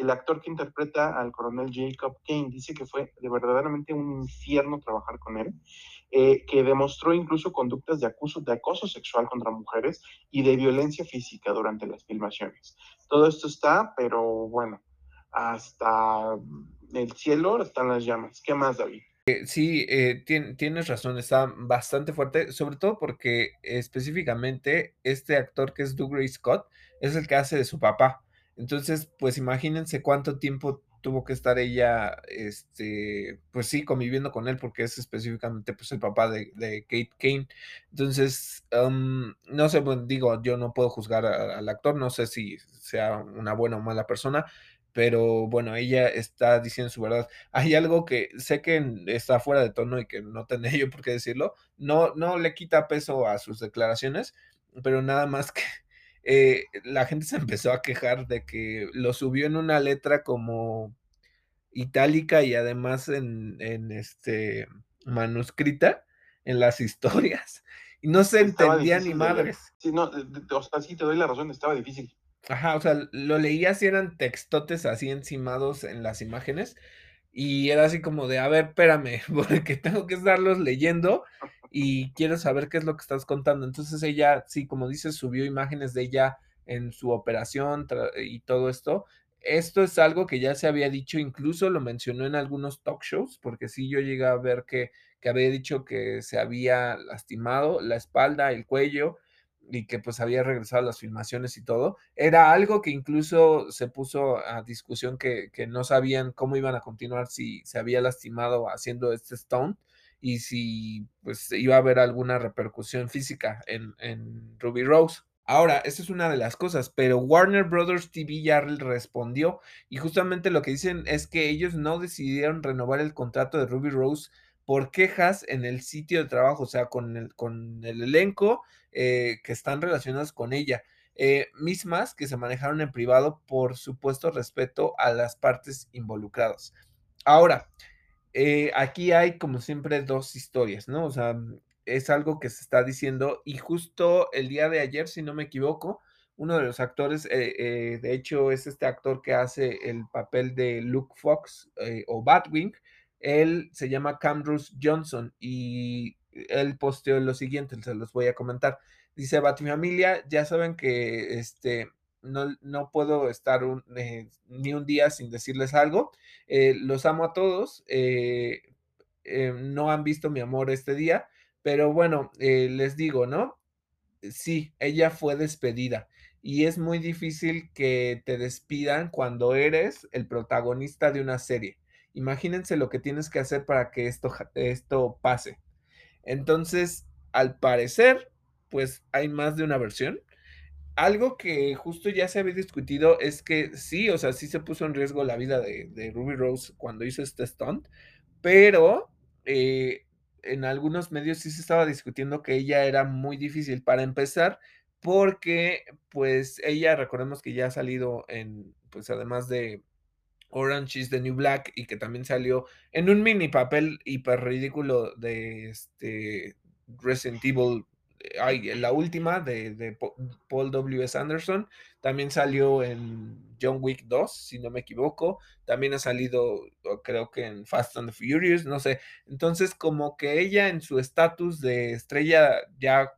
el actor que interpreta al coronel Jacob Kane. Dice que fue de verdaderamente un infierno trabajar con él eh, que demostró incluso conductas de, de acoso sexual contra mujeres y de violencia física durante las filmaciones. Todo esto está, pero bueno, hasta el cielo están las llamas. ¿Qué más, David? Eh, sí, eh, tienes razón, está bastante fuerte, sobre todo porque específicamente este actor que es Dougray Scott es el que hace de su papá. Entonces, pues imagínense cuánto tiempo tuvo que estar ella, este, pues sí, conviviendo con él porque es específicamente pues el papá de, Kate Kane. Entonces, no sé, digo, yo no puedo juzgar al actor, no sé si sea una buena o mala persona, pero bueno, ella está diciendo su verdad. Hay algo que sé que está fuera de tono y que no tenía (laughs) yo por qué decirlo, no, no le quita peso a sus declaraciones, pero nada más que eh, la gente se (laughs) empezó a quejar de que lo subió en una letra como itálica y además en, este manuscrita en las (laughs) historias y no se entendía ni madres. Sí, no, o sea, sí te doy la razón, estaba difícil. Ajá, o sea, lo leías y eran textotes así encimados en las imágenes y era así como de, a ver, espérame, (laughs) porque tengo que estarlos leyendo y quiero saber qué es lo que estás contando. Entonces ella, sí, como dices, subió imágenes de ella en su operación y todo esto. Esto es algo que ya se había dicho, incluso lo mencionó en algunos talk shows, porque sí yo llegué a ver que, que había dicho que se había lastimado la espalda, el cuello, y que pues había regresado a las filmaciones y todo, era algo que incluso se puso a discusión que, que, no sabían cómo iban a continuar si se había lastimado haciendo este stone y si pues iba a haber alguna repercusión física en, en Ruby Rose. Ahora, esa es una de las cosas, pero Warner Brothers TV ya respondió y justamente lo que dicen es que ellos no decidieron renovar el contrato de Ruby Rose por quejas en el sitio de trabajo, o sea, con el, con el elenco eh, que están relacionados con ella, eh, mismas que se manejaron en privado por supuesto respeto a las partes involucradas. Ahora, eh, aquí hay como siempre dos historias, ¿no? O sea, es algo que se está diciendo y justo el día de ayer, si no me equivoco, uno de los actores, de hecho es este actor que hace el papel de Luke Fox o Batwing, él se llama Camrus Johnson y él posteó lo siguiente, se los voy a comentar. Dice, familia, ya saben que este, no, no puedo estar eh, ni un día sin decirles algo. Eh, los amo a todos. Eh, no han visto mi amor este día, pero bueno, les digo, ¿no? Sí, ella fue despedida y es muy difícil que te despidan cuando eres el protagonista de una serie. Imagínense lo que tienes que hacer para que esto, esto pase. Entonces, al parecer, pues hay más de una versión. Algo que justo ya se había discutido es que sí, o sea, sí se puso en riesgo la vida de, Ruby Rose cuando hizo este stunt, pero eh, en algunos medios sí se estaba discutiendo que ella era muy difícil para empezar, porque pues ella, recordemos que ya ha salido en, pues además de Orange is the New Black y que también salió en un mini papel hiper ridículo de este Resident Evil, ay, la última de, Paul W.S. Anderson, también salió en John Wick 2, si no me equivoco, también ha salido creo que en Fast and the Furious, no sé, entonces como que ella en su estatus de estrella ya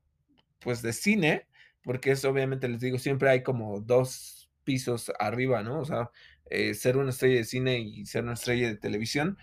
pues de cine, porque es obviamente les digo, siempre hay como dos pisos arriba, ¿no? O sea, eh, ser una estrella de cine y ser una estrella de televisión.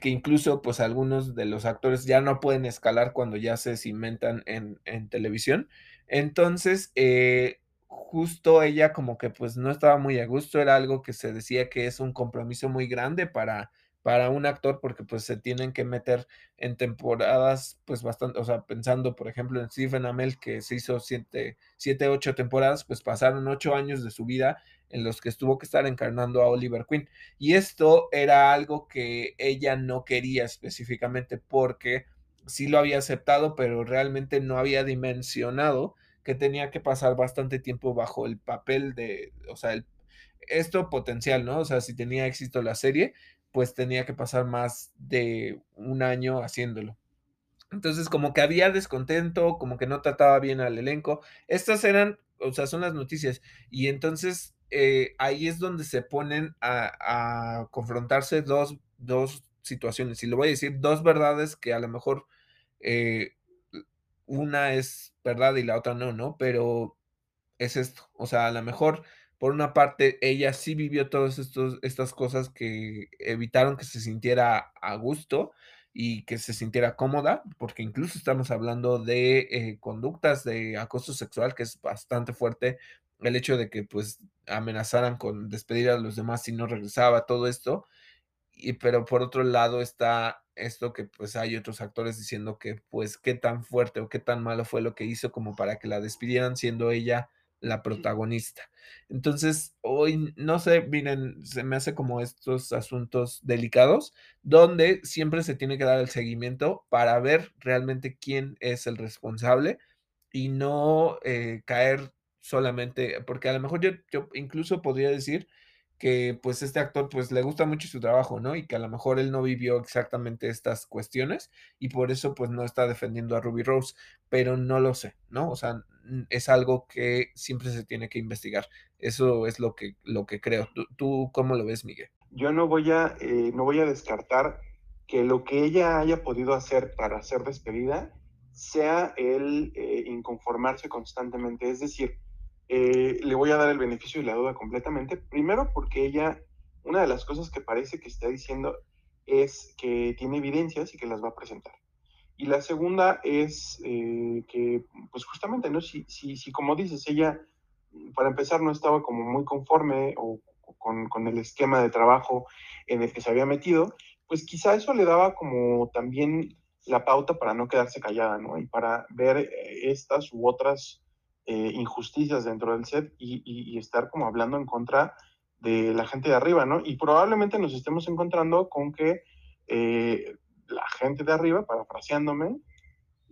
Que incluso pues algunos de los actores ya no pueden escalar cuando ya se cimentan en, en televisión. Entonces, eh, justo ella como que pues no estaba muy a gusto, era algo que se decía que es un compromiso muy grande para, para un actor porque pues se tienen que meter en temporadas pues bastante, o sea, pensando por ejemplo en Stephen Amell que se hizo siete, siete, ocho temporadas, pues pasaron ocho años de su vida en los que estuvo que estar encarnando a Oliver Queen. Y esto era algo que ella no quería específicamente porque sí lo había aceptado, pero realmente no había dimensionado que tenía que pasar bastante tiempo bajo el papel de, o sea, el, esto potencial, ¿no? O sea, si tenía éxito la serie, pues tenía que pasar más de un año haciéndolo. Entonces, como que había descontento, como que no trataba bien al elenco. Estas eran, o sea, son las noticias. Y entonces eh, ahí es donde se ponen a, confrontarse dos, dos, situaciones. Y lo voy a decir, dos verdades que a lo mejor eh, una es verdad y la otra no, ¿no? Pero es esto. O sea, a lo mejor, por una parte, ella sí vivió todas estas cosas que evitaron que se sintiera a gusto y que se sintiera cómoda, porque incluso estamos hablando de eh, conductas de acoso sexual, que es bastante fuerte, el hecho de que pues amenazaran con despedir a los demás si no regresaba, todo esto, y pero por otro lado está esto que pues hay otros actores diciendo que pues qué tan fuerte o qué tan malo fue lo que hizo como para que la despidieran siendo ella la protagonista. Entonces, hoy, no sé, miren, se me hace como estos asuntos delicados, donde siempre se tiene que dar el seguimiento para ver realmente quién es el responsable y no eh, caer solamente, porque a lo mejor yo, yo incluso podría decir que pues este actor pues le gusta mucho su trabajo, ¿no? Y que a lo mejor él no vivió exactamente estas cuestiones y por eso pues no está defendiendo a Ruby Rose, pero no lo sé, ¿no? O sea, es algo que siempre se tiene que investigar. Eso es lo que, lo que creo. ¿Tú, cómo lo ves, Miguel? Yo no voy a, eh, no voy a descartar que lo que ella haya podido hacer para ser despedida sea el eh, inconformarse constantemente. Es decir, eh, le voy a dar el beneficio y la duda completamente. Primero porque ella, una de las cosas que parece que está diciendo es que tiene evidencias y que las va a presentar. Y la segunda es eh, que, pues justamente, ¿no? Si, si, si, como dices, ella, para empezar, no estaba como muy conforme o con, con el esquema de trabajo en el que se había metido, pues quizá eso le daba como también la pauta para no quedarse callada, ¿no? Y para ver eh, estas u otras eh, injusticias dentro del set y, estar como hablando en contra de la gente de arriba, ¿no? Y probablemente nos estemos encontrando con que eh, la gente de arriba, parafraseándome,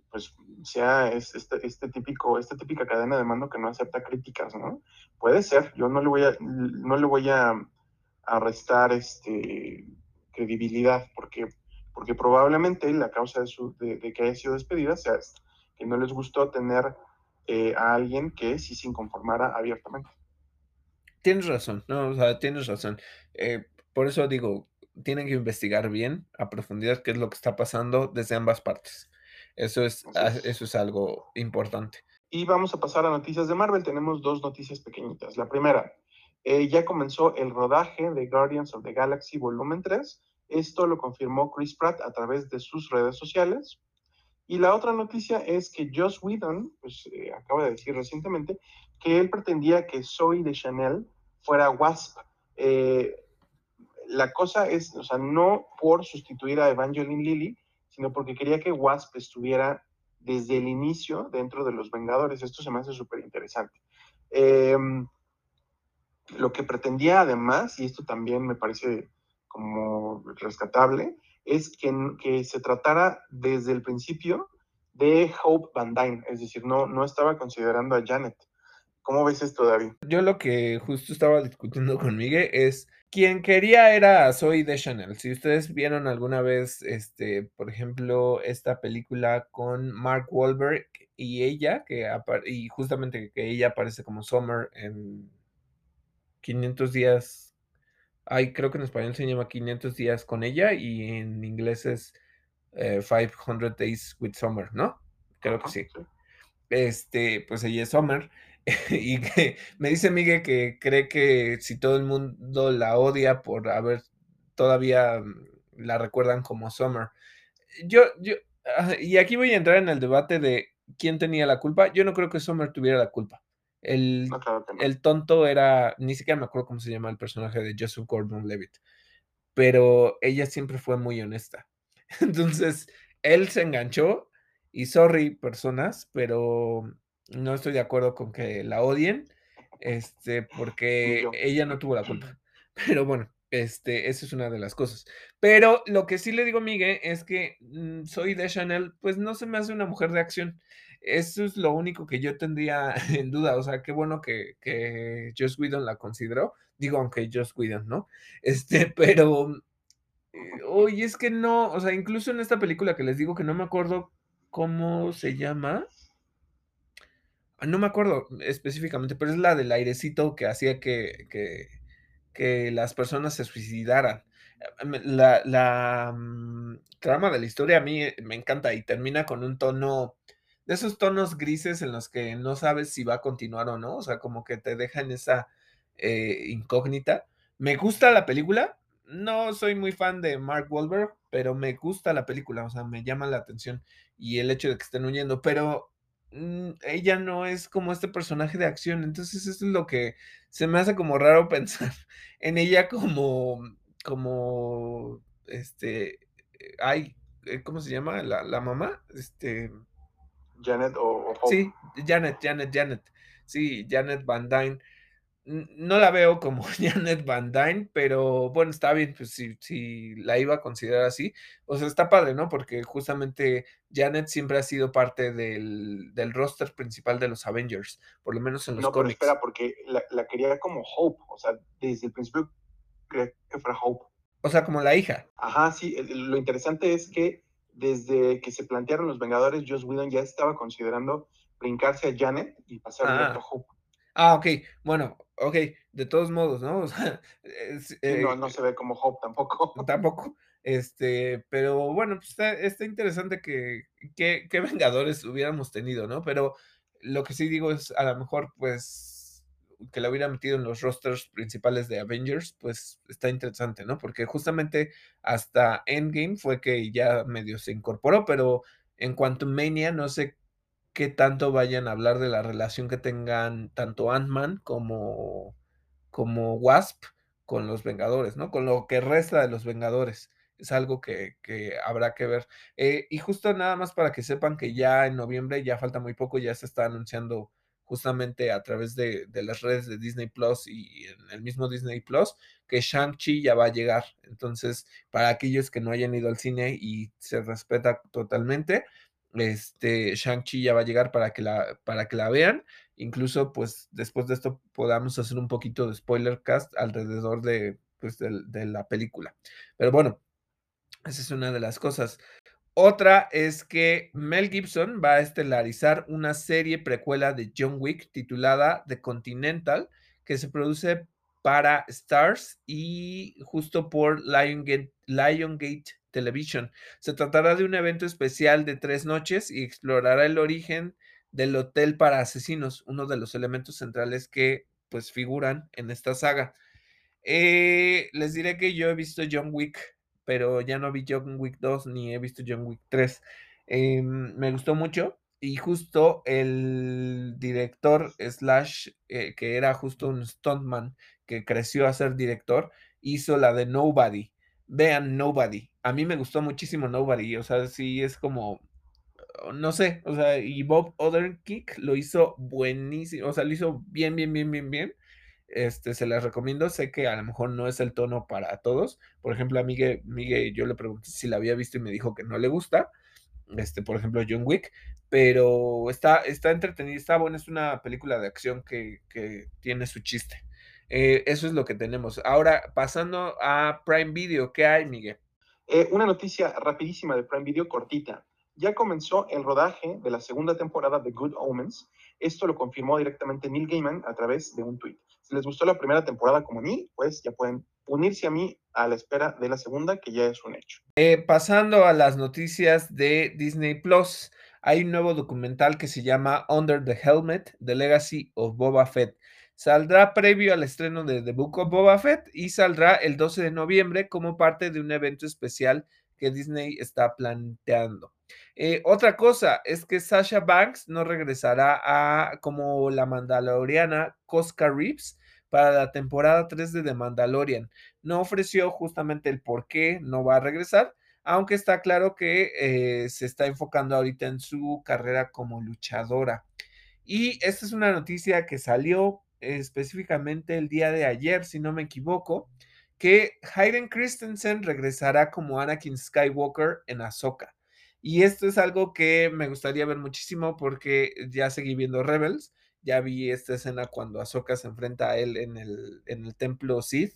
pues sea este, este, típico, esta típica cadena de mando que no acepta críticas, ¿no? Puede ser, yo no le voy a, no le voy a, restar este, credibilidad, porque, porque probablemente la causa de, su, de, de que haya sido despedida sea que no les gustó tener eh, a alguien que sí se inconformara abiertamente. Tienes razón, no, o sea, tienes razón. Eh, por eso digo, tienen que investigar bien, a profundidad, qué es lo que está pasando desde ambas partes. Eso es, eso es algo importante. Y vamos a pasar a noticias de Marvel. Tenemos dos noticias pequeñitas. La primera, eh, ya comenzó el rodaje de Guardians of the Galaxy Volumen 3. Esto lo confirmó Chris Pratt a través de sus redes sociales. Y la otra noticia es que Joss Whedon, pues eh, acaba de decir recientemente, que él pretendía que Zoe de Chanel fuera Wasp. Eh, la cosa es, o sea, no por sustituir a Evangeline Lilly, sino porque quería que Wasp estuviera desde el inicio dentro de los Vengadores. Esto se me hace súper interesante. Em, lo que pretendía además, y esto también me parece como rescatable, es que, que se tratara desde el principio de Hope Van Dyne, es decir, no, no estaba considerando a Janet. ¿Cómo ves esto, David? Yo lo que justo estaba discutiendo con Miguel es quien quería era Zoe de Chanel. Si ustedes vieron alguna vez, este, por ejemplo, esta película con Mark Wahlberg y ella, que y justamente que ella aparece como Summer en 500 días Ay, creo que en español se llama 500 días con ella y en inglés es 500 eh, Days with Summer, ¿no? Creo que sí. Este, pues ella es Summer (laughs) y que me dice Miguel que cree que si todo el mundo la odia por haber todavía la recuerdan como Summer. Yo, yo, y aquí voy a entrar en el debate de quién tenía la culpa. Yo no creo que Summer tuviera la culpa. El, el tonto era, ni siquiera me acuerdo cómo se llama el personaje de Joseph Gordon Levitt, pero ella siempre fue muy honesta. (laughs) Entonces, él se enganchó y sorry, personas, pero no estoy de acuerdo con que la odien, este, porque ella no tuvo la culpa. (clears throat) (laughs) Pero bueno, este, esa es una de las cosas. Pero lo que sí le digo a Miguel es que mm, soy de Chanel, pues no se me hace una mujer de acción. Eso es lo único que yo tendría (laughs) en duda. O sea, qué bueno que, que Joss Whedon la consideró. Digo, aunque Joss Whedon, ¿no? (laughs) Este, pero. Eh, oye, es que no. O sea, incluso en esta película que les digo que no me acuerdo cómo se llama. Ah, no me acuerdo específicamente, pero es la del airecito que hacía que, que que las personas se suicidaran. La, la mm, trama de la historia a mí eh, me encanta y termina con un tono, de esos tonos grises en los que no sabes si va a continuar o no, o sea, como que te dejan esa eh, incógnita. Me gusta la película, no soy muy fan de Mark Wahlberg, pero me gusta la película, o sea, me llama la atención y el hecho de que estén huyendo, pero Mm, ella no es como este personaje de acción, entonces eso es lo que se me hace como raro (laughs) pensar en ella como, como, este, ay, eh, ¿cómo se llama? La, la mamá, este... Janet o, Sí, Janet, Janet, Janet. Sí, Janet Van Dyne no la veo como (laughs) Janet Van Dyne, pero bueno, está bien, pues si, si, la iba a considerar así, o sea, está padre, ¿no? Porque justamente Janet siempre ha sido parte del, roster principal de los Avengers, por lo menos en los no, cómics. Pero espera, porque la, quería como Hope, o sea, desde el principio creía que fuera Hope. O sea, como la hija. Ajá, sí, lo interesante es que desde que se plantearon los Vengadores, Joss Whedon ya estaba considerando brincarse a Janet y pasar a ah. Hope. Ah, ok, bueno, ok, de todos modos, ¿no? (laughs) O sea, eh, no, se ve como Hope tampoco. (laughs) Tampoco, este, pero bueno, pues está, interesante que, que, Vengadores hubiéramos tenido, ¿no? Pero lo que sí digo es, a lo mejor, pues, que la hubiera metido en los rosters principales de Avengers, pues está interesante, ¿no? Porque justamente hasta Endgame fue que ya medio se incorporó, pero en cuanto a Mania, no sé qué tanto vayan a hablar de la relación que tengan tanto Ant-Man como, como Wasp con los Vengadores, ¿no? Con lo que resta de los Vengadores. Es algo que, habrá que ver. Eh, y justo nada más para que sepan que ya en noviembre, ya falta muy poco, ya se está anunciando justamente a través de, las redes de Disney Plus y en el mismo Disney Plus, que Shang-Chi ya va a llegar. Entonces, para aquellos que no hayan ido al cine y se respeta totalmente, este, Shang-Chi ya va a llegar para que, la, para que la vean. Incluso, pues, después de esto podamos hacer un poquito de spoiler cast alrededor de, pues, de, la película. Pero bueno, esa es una de las cosas. Otra es que Mel Gibson va a estelarizar una serie precuela de John Wick titulada The Continental, que se produce para Stars y justo por Liongate, Liongate Television. Se tratará de un evento especial de tres noches y explorará el origen del hotel para asesinos, uno de los elementos centrales que pues figuran en esta saga. Eh, les diré que yo he visto John Wick, pero ya no vi John Wick 2 ni he visto John Wick 3. Em, me gustó mucho y justo el director slash eh, que era justo un stuntman que creció a ser director hizo la de Nobody vean Nobody. A mí me gustó muchísimo Nobody, o sea, sí es como, oh, no sé, o sea, y Bob Otherkick lo hizo buenísimo, o sea, lo hizo bien, bien, bien, bien, bien. Este, se les recomiendo, sé que a lo mejor no es el tono para todos. Por ejemplo, a Miguel, Miguel yo le pregunté si la había visto y me dijo que no le gusta. Este, por ejemplo, John Wick, pero está, está entretenida, está buena, es una película de acción que, que tiene su chiste. Eh, eso es lo que tenemos. Ahora, pasando a Prime Video, ¿qué hay, Miguel? Eh, una noticia rapidísima de Prime Video, cortita. Ya comenzó el rodaje de la segunda temporada de Good Omens. Esto lo confirmó directamente Neil Gaiman a través de un tweet. Si les gustó la primera temporada como a mí, pues ya pueden unirse a mí a la espera de la segunda, que ya es un hecho. Eh, pasando a las noticias de Disney Plus, hay un nuevo documental que se llama Under the Helmet, The Legacy of Boba Fett. Saldrá previo al estreno de The Book of Boba Fett y saldrá el 12 de noviembre como parte de un evento especial que Disney está planteando. Eh, otra cosa es que Sasha Banks no regresará a como la mandaloriana Cosca Reeves para la temporada 3 de The Mandalorian. No ofreció justamente el por qué no va a regresar, aunque está claro que eh, se está enfocando ahorita en su carrera como luchadora. Y esta es una noticia que salió específicamente el día de ayer, si no me equivoco, que Hayden Christensen regresará como Anakin Skywalker en Ahsoka. Y esto es algo que me gustaría ver muchísimo porque ya seguí viendo Rebels, ya vi esta escena cuando Ahsoka se enfrenta a él en el, en el templo Sith,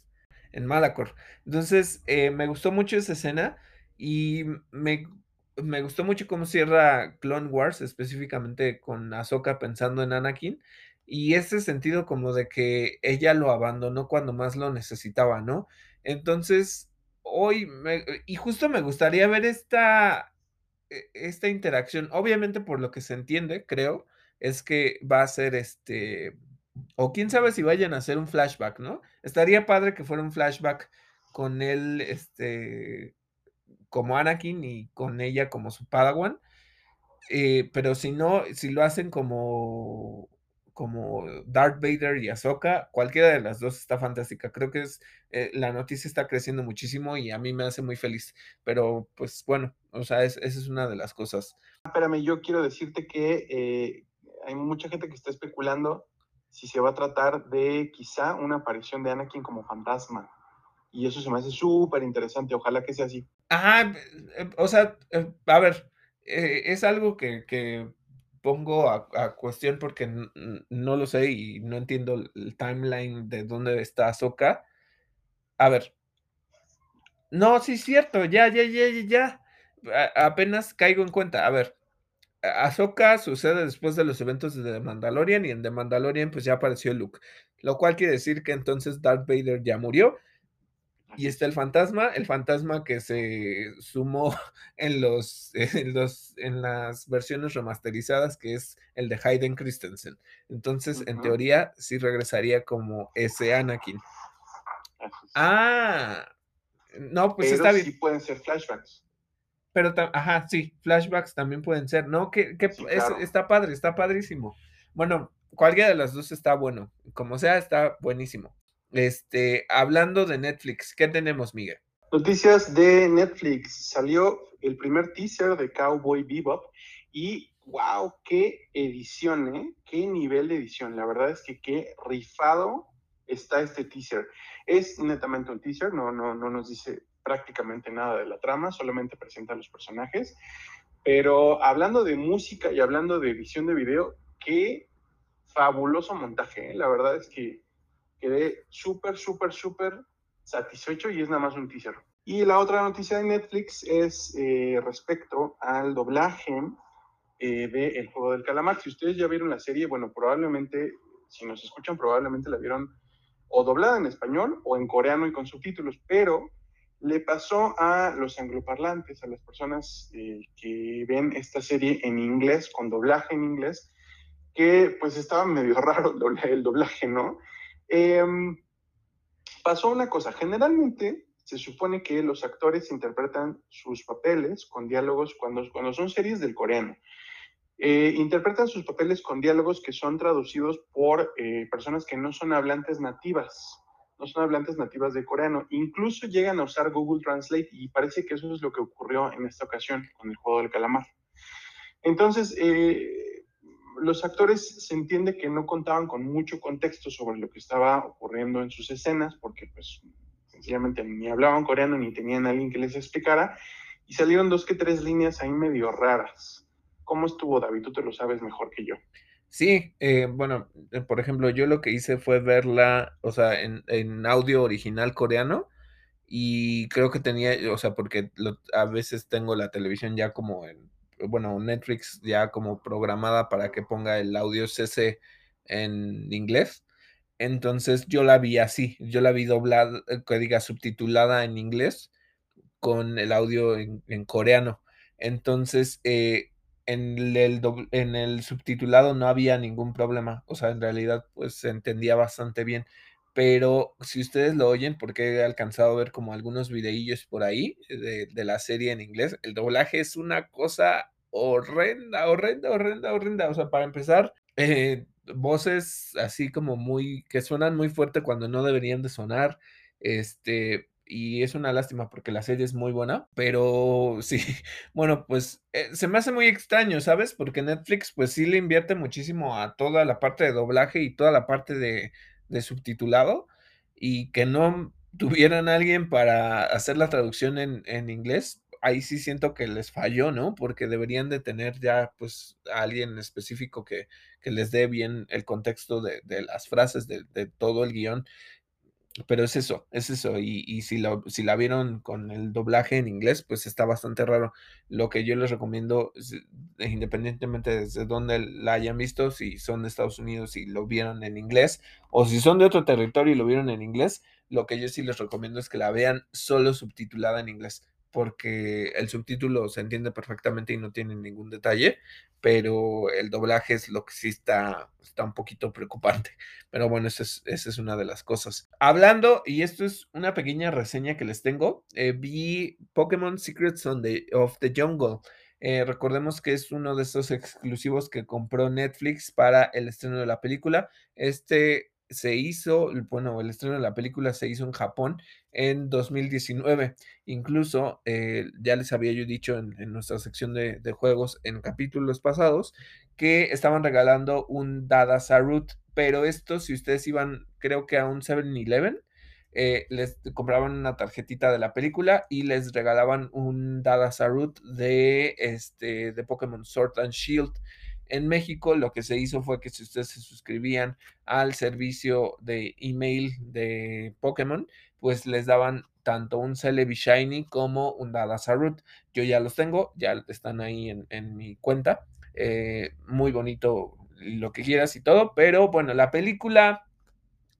en Malacor. Entonces, eh, me gustó mucho esa escena y me, me, gustó mucho cómo cierra Clone Wars, específicamente con Ahsoka pensando en Anakin. Y ese sentido como de que ella lo abandonó cuando más lo necesitaba, ¿no? Entonces, hoy, y justo me gustaría ver esta, esta interacción, obviamente por lo que se entiende, creo, es que va a ser este, o quién sabe si vayan a hacer un flashback, ¿no? Estaría padre que fuera un flashback con él, este, como Anakin y con ella como su Padawan. Eh, pero si no, si lo hacen como como Darth Vader y Ahsoka, cualquiera de las dos está fantástica. Creo que es eh, la noticia está creciendo muchísimo y a mí me hace muy feliz. Pero pues bueno, o sea, esa es una de las cosas. Espérame, yo quiero decirte que eh, hay mucha gente que está especulando si se va a tratar de quizá una aparición de Anakin como fantasma. Y eso se me hace súper interesante. Ojalá que sea así. Ajá, eh, o sea, a ver, es algo que, que pongo a, cuestión porque no lo sé y no entiendo el timeline de dónde está Ahsoka. A ver. No, sí es cierto, ya, ya, ya, ya, ya. Apenas caigo en cuenta. A ver, Ahsoka sucede después de los eventos de The Mandalorian y en The Mandalorian pues ya apareció Luke. Lo cual quiere decir que entonces Darth Vader ya murió y está el fantasma, el fantasma que se sumó (laughs) en los, en los en las versiones remasterizadas, que es el de Hayden Christensen. Entonces, en teoría, sí regresaría como ese Anakin. Ah, no, pues está bien. Sí pueden ser flashbacks. Pero, ajá, sí, flashbacks también pueden ser, ¿no? Que, está padre, está padrísimo. Bueno, cualquiera de las dos está bueno. Como sea, está buenísimo. Este, hablando de Netflix, ¿qué tenemos, Miguel? Noticias de Netflix. Salió el primer teaser de Cowboy Bebop y wow, qué edición, ¿eh? Qué nivel de edición. La verdad es que qué rifado está este teaser. Es netamente un teaser, no, no, no nos dice prácticamente nada de la trama, solamente presenta a los personajes. Pero hablando de música y hablando de edición de video, qué fabuloso montaje. ¿eh? La verdad es que quedé súper, súper, súper satisfecho y es nada más un teaser. Y la otra noticia de Netflix es eh, respecto al doblaje eh, de El Juego del Calamar. Si ustedes ya vieron la serie, bueno, probablemente, si nos escuchan, probablemente la vieron o doblada en español o en coreano y con subtítulos, pero le pasó a los angloparlantes, a las personas eh, que ven esta serie en inglés, con doblaje en inglés, que pues estaba medio (laughs) raro el doblaje, ¿no? Em, pasó una cosa, generalmente se supone que los actores interpretan sus papeles con diálogos cuando, cuando son series del coreano. Eh, interpretan sus papeles con diálogos que son traducidos por eh, personas que no son hablantes nativas, no son hablantes nativas de coreano. Incluso llegan a usar Google Translate y parece que eso es lo que ocurrió en esta ocasión con el juego del calamar. Entonces, eh, los actores se entiende que no contaban con mucho contexto sobre lo que estaba ocurriendo en sus escenas, porque pues sencillamente ni hablaban coreano ni tenían a alguien que les explicara, y salieron dos que tres líneas ahí medio raras. ¿Cómo estuvo, David? Tú te lo sabes mejor que yo. Sí, eh, bueno, eh, por ejemplo, yo lo que hice fue verla, o sea, en, audio original coreano, y creo que tenía, o sea, porque a veces tengo la televisión ya como en bueno, Netflix ya como programada para que ponga el audio CC en inglés. Entonces yo la vi así, yo la vi doblada, eh, que diga subtitulada en inglés con el audio en, coreano. Entonces, eh, en el, en el subtitulado no había ningún problema. O sea, en realidad, pues se entendía bastante bien. Pero si ustedes lo oyen, porque he alcanzado a ver como algunos videillos por ahí de, de la serie en inglés, el doblaje es una cosa horrenda, horrenda, horrenda, horrenda. O sea, para empezar, eh, voces así como muy, que suenan muy fuerte cuando no deberían de sonar. Este, y es una lástima porque la serie es muy buena, pero sí, (laughs) bueno, pues eh, se me hace muy extraño, ¿sabes? Porque Netflix pues sí le invierte muchísimo a toda la parte de doblaje y toda la parte de, de subtitulado y que no (laughs) tuvieran alguien para hacer la traducción en, en inglés, ahí sí siento que les falló, ¿no? Porque deberían de tener ya pues a alguien específico que, que les dé bien el contexto de, de las frases, de, de todo el guion pero es eso, es eso. Y, y si, la, si la vieron con el doblaje en inglés, pues está bastante raro. Lo que yo les recomiendo, independientemente desde dónde la hayan visto, si son de Estados Unidos y lo vieron en inglés, o si son de otro territorio y lo vieron en inglés, lo que yo sí les recomiendo es que la vean solo subtitulada en inglés porque el subtítulo se entiende perfectamente y no tiene ningún detalle, pero el doblaje es lo que sí está, está un poquito preocupante. Pero bueno, esa es, es una de las cosas. Hablando, y esto es una pequeña reseña que les tengo, eh, vi Pokémon Secrets on the, of the Jungle. Eh, recordemos que es uno de esos exclusivos que compró Netflix para el estreno de la película. Este se hizo, bueno, el estreno de la película se hizo en Japón en 2019. Incluso, eh, ya les había yo dicho en, nuestra sección de, de, juegos en capítulos pasados que estaban regalando un Dada Sarut, pero esto, si ustedes iban, creo que a un 7-Eleven, eh, les compraban una tarjetita de la película y les regalaban un Dada Sarut de, este, de Pokémon Sword and Shield. En México lo que se hizo fue que si ustedes se suscribían al servicio de email de Pokémon, pues les daban tanto un Celebi Shiny como un Dada Sarut. Yo ya los tengo, ya están ahí en, en mi cuenta. Eh, muy bonito lo que quieras y todo, pero bueno, la película,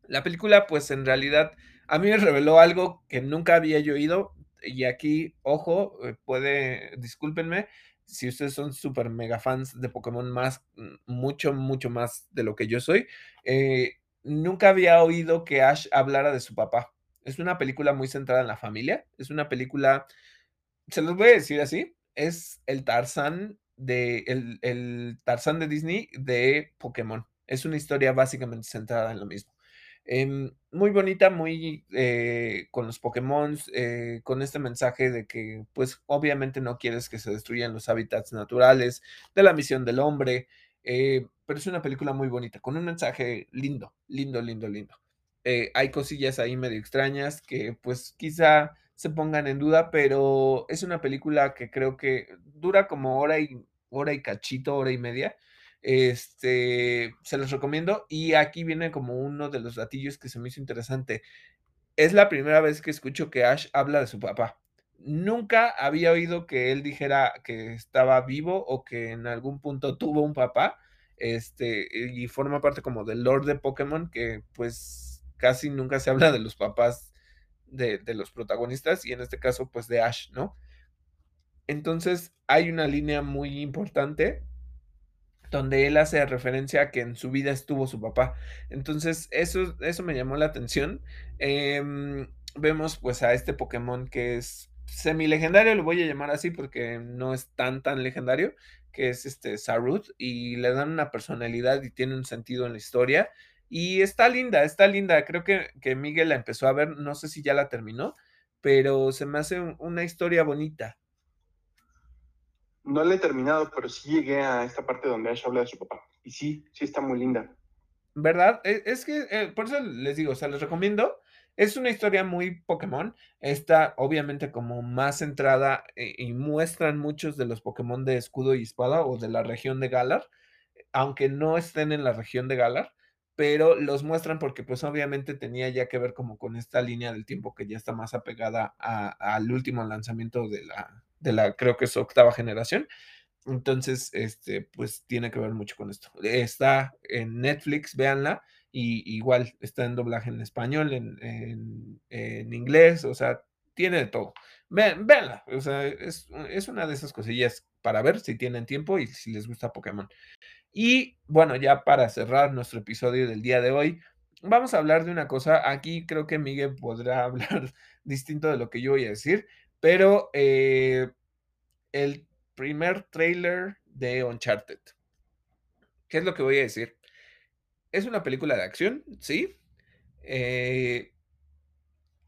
la película pues en realidad a mí me reveló algo que nunca había yo oído y aquí, ojo, eh, puede, discúlpenme, si ustedes son súper mega fans de Pokémon más, mm, mucho, mucho más de lo que yo soy, eh, nunca había oído que Ash hablara de su papá. Es una película muy centrada en la familia, es una película, se los voy a decir así, es el Tarzán de, el, el Tarzán de Disney de Pokémon. Es una historia básicamente centrada en lo mismo. Eh, muy bonita, muy eh, con los Pokémon, eh, con este mensaje de que, pues, obviamente no quieres que se destruyan los hábitats naturales, de la misión del hombre, eh, pero es una película muy bonita, con un mensaje lindo, lindo, lindo, lindo. Eh, hay cosillas ahí medio extrañas que, pues, quizá se pongan en duda, pero es una película que creo que dura como hora y hora y cachito, hora y media. Este, se los recomiendo. Y aquí viene como uno de los gatillos que se me hizo interesante. Es la primera vez que escucho que Ash habla de su papá. Nunca había oído que él dijera que estaba vivo o que en algún punto tuvo un papá. Este, y forma parte como del Lord de Pokémon, que pues casi nunca se habla de los papás de, de los protagonistas, y en este caso, pues de Ash, ¿no? Entonces hay una línea muy importante donde él hace referencia a que en su vida estuvo su papá. Entonces, eso, eso me llamó la atención. Eh, vemos pues a este Pokémon que es semi legendario, lo voy a llamar así porque no es tan tan legendario, que es este Sarut, y le dan una personalidad y tiene un sentido en la historia. Y está linda, está linda. Creo que, que Miguel la empezó a ver, no sé si ya la terminó, pero se me hace un, una historia bonita. No la he terminado, pero sí llegué a esta parte donde Ash habla de su papá. Y sí, sí está muy linda. ¿Verdad? Es, es que eh, por eso les digo, o sea, les recomiendo. Es una historia muy Pokémon. Está obviamente como más centrada eh, y muestran muchos de los Pokémon de escudo y espada o de la región de Galar, aunque no estén en la región de Galar, pero los muestran porque pues obviamente tenía ya que ver como con esta línea del tiempo que ya está más apegada al último lanzamiento de la, de la, creo que es octava generación. Entonces, este, pues tiene que ver mucho con esto. Está en Netflix, véanla, y igual está en doblaje en español, en, en, inglés, o sea, tiene de todo. véanla, o sea, es, es una de esas cosillas para ver si tienen tiempo y si les gusta Pokémon. Y bueno, ya para cerrar nuestro episodio del día de hoy, vamos a hablar de una cosa. Aquí creo que Miguel podrá (laughs) hablar distinto de lo que yo voy a decir, pero eh, el primer trailer de Uncharted. ¿Qué es lo que voy a decir? Es una película de acción, sí. Eh,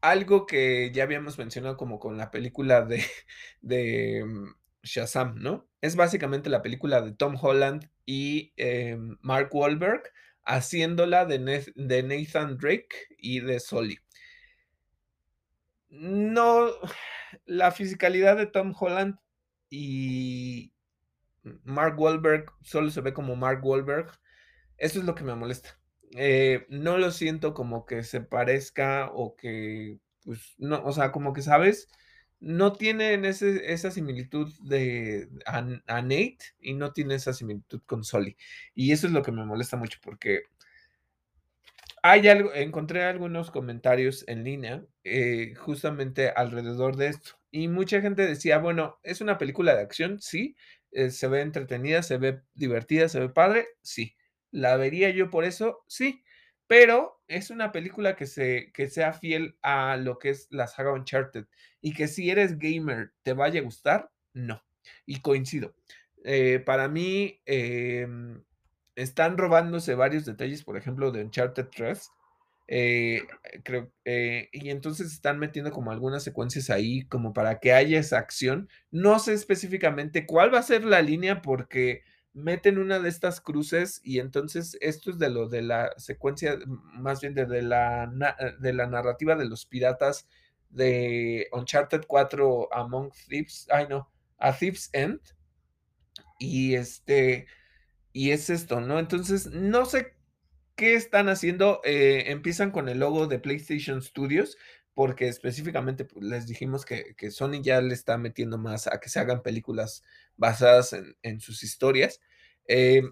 algo que ya habíamos mencionado como con la película de, (laughs) de mm, Shazam, ¿no? Es básicamente la película de Tom Holland y em, Mark Wahlberg haciéndola de, de Nathan Drake y de Sully. No, la fisicalidad de Tom Holland y Mark Wahlberg solo se ve como Mark Wahlberg. Eso es lo que me molesta. Eh, no lo siento como que se parezca o que, pues, no, o sea, como que, ¿sabes? No tienen esa similitud de a, Nate y no tiene esa similitud con Sully. Y eso es lo que me molesta mucho porque hay algo, encontré algunos comentarios en línea eh, justamente alrededor de esto. Y mucha gente decía, bueno, es una película de acción, sí, eh, se ve entretenida, se ve divertida, se ve padre, sí. ¿La vería yo por eso? Sí. Pero es una película que, se, que sea fiel a lo que es la saga Uncharted. Y que si eres gamer te vaya a gustar, no. Y coincido. Eh, para mí, em, están robándose varios detalles, por ejemplo, de Uncharted 3. Eh, eh, y entonces están metiendo como algunas secuencias ahí como para que haya esa acción. No sé específicamente cuál va a ser la línea porque meten una de estas cruces y entonces esto es de lo de la secuencia, más bien de, la, de la narrativa de los piratas de Uncharted 4 Among Thieves, ay no, a Thieves End. Y este, y es esto, ¿no? Entonces, no sé qué están haciendo. Eh, empiezan con el logo de PlayStation Studios, porque específicamente pues, les dijimos que, Sony ya le está metiendo más a que se hagan películas basadas en, sus historias. Eh,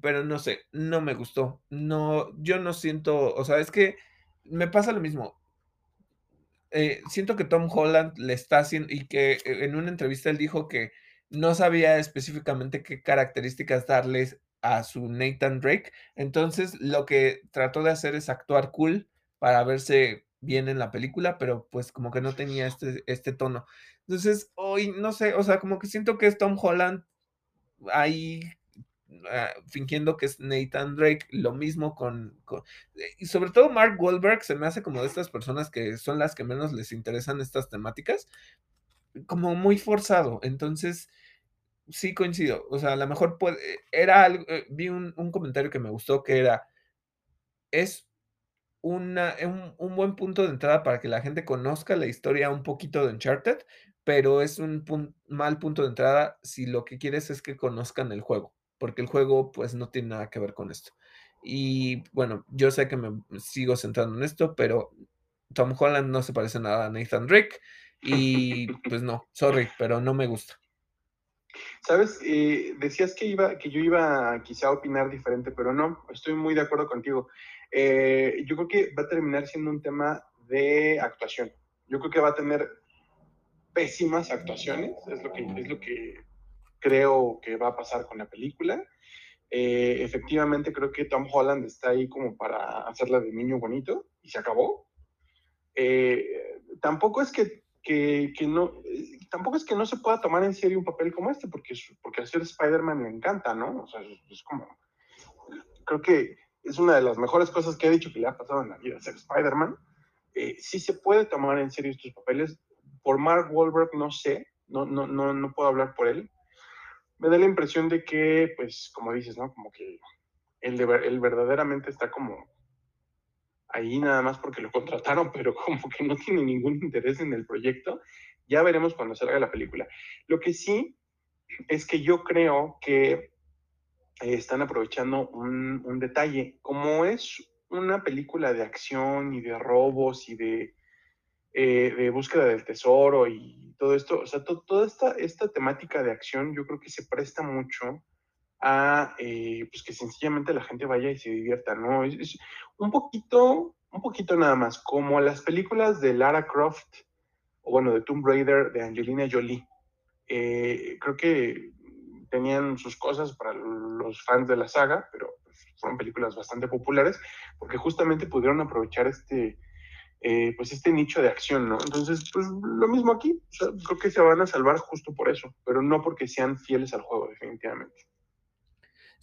pero no sé, no me gustó. No, yo no siento, o sea, es que me pasa lo mismo. Eh, siento que Tom Holland le está haciendo, y que en una entrevista él dijo que no sabía específicamente qué características darles a su Nathan Drake. Entonces lo que trató de hacer es actuar cool para verse bien en la película, pero pues como que no tenía este, este tono. Entonces, hoy no sé, o sea, como que siento que es Tom Holland ahí ah, fingiendo que es Nathan Drake, lo mismo con, con, y sobre todo Mark Wahlberg se me hace como de estas personas que son las que menos les interesan estas temáticas, como muy forzado. Entonces, sí coincido. O sea, a lo mejor puede, era algo, eh, vi un, comentario que me gustó que era, es una, un, buen punto de entrada para que la gente conozca la historia un poquito de Uncharted, pero es un mal punto de entrada si lo que quieres es que conozcan el juego, porque el juego pues no tiene nada que ver con esto. Y bueno, yo sé que me sigo centrando en esto, pero Tom Holland no se parece nada a Nathan Drake y pues no, sorry, pero no me gusta. Sabes, eh, decías que iba, que yo iba quizá a opinar diferente, pero no, estoy muy de acuerdo contigo. Eh, yo creo que va a terminar siendo un tema de actuación. Yo creo que va a tener pésimas actuaciones, es lo que, es lo que creo que va a pasar con la película. Eh, efectivamente, creo que Tom Holland está ahí como para hacerla de niño bonito y se acabó. tampoco es que, que, que no, tampoco es que no se pueda tomar en serio un papel como este, porque, porque hacer Spider-Man le encanta, ¿no? O sea, es, como, creo que es una de las mejores cosas que ha dicho que le ha pasado en la vida, ser Spider-Man. Eh, sí se puede tomar en serio estos papeles. Por Mark Wahlberg no sé, no, no, no, no puedo hablar por él. Me da la impresión de que, pues, como dices, ¿no? Como que él, él verdaderamente está como ahí nada más porque lo contrataron, pero (laughs) como que no tiene ningún interés en el proyecto ya veremos cuando salga la película. Lo que sí es que yo creo que eh, están aprovechando un, detalle. Como es una película de acción y de robos y de, eh, búsqueda del tesoro y todo esto, o sea, toda esta, esta temática de acción yo creo que se presta mucho a eh, pues que sencillamente la gente vaya y se divierta, ¿no? Es, un poquito, un poquito nada más, como las películas de Lara Croft o bueno, de Tomb Raider de Angelina Jolie. Eh, creo que tenían sus cosas para los fans de la saga, pero pues, fueron películas bastante populares porque justamente pudieron aprovechar este, eh, pues este nicho de acción, ¿no? Entonces, pues lo mismo aquí, creo que se van a salvar justo por eso, pero no porque sean fieles al juego, definitivamente.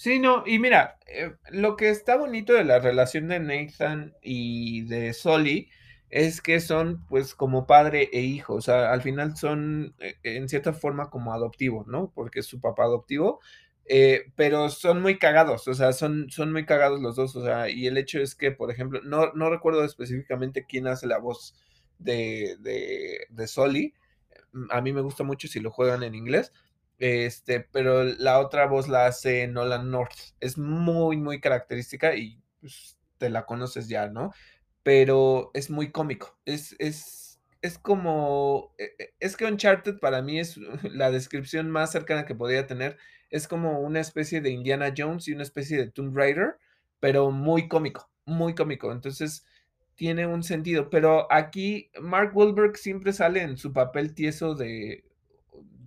Sí, no, y mira, eh, lo que está bonito de la relación de Nathan y de Soli es que son pues como padre e hijo, o sea, al final son eh, en cierta forma como adoptivos, ¿no? Porque es su papá adoptivo, eh, pero son muy cagados, o sea, son, son muy cagados los dos, o sea, y el hecho es que, por ejemplo, no, no recuerdo específicamente quién hace la voz de, de, de Soli, a mí me gusta mucho si lo juegan en inglés, este, pero la otra voz la hace Nolan North, es muy, muy característica y pues, te la conoces ya, ¿no? pero es muy cómico. Es, es, es como. E, e, es que Uncharted para mí es (laughs) la descripción más cercana que podría tener. Es como una especie de Indiana Jones y una especie de Tomb Raider, pero muy cómico, muy cómico. Entonces tiene un sentido. Pero aquí Mark Wahlberg siempre sale en su papel tieso de,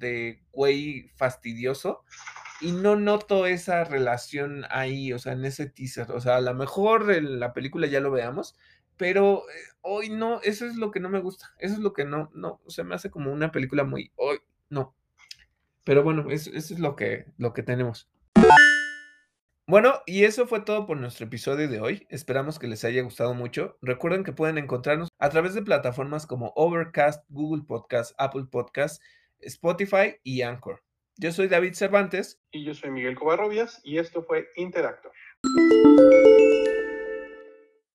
de güey fastidioso y no noto esa relación ahí, o sea, en ese teaser. O sea, a lo mejor en la película ya lo veamos, pero eh, hoy no, eso es lo que no me gusta, eso es lo que no, no, se me hace como una película muy, hoy, no. Pero bueno, eso, es lo que, lo que tenemos. Bueno, y eso fue todo por nuestro episodio de hoy. Esperamos que les haya gustado mucho. Recuerden que pueden encontrarnos a través de plataformas como Overcast, Google Podcast, Apple Podcast, Spotify y Anchor. Yo soy David Cervantes. Y yo soy Miguel Covarrobias y esto fue Interactor.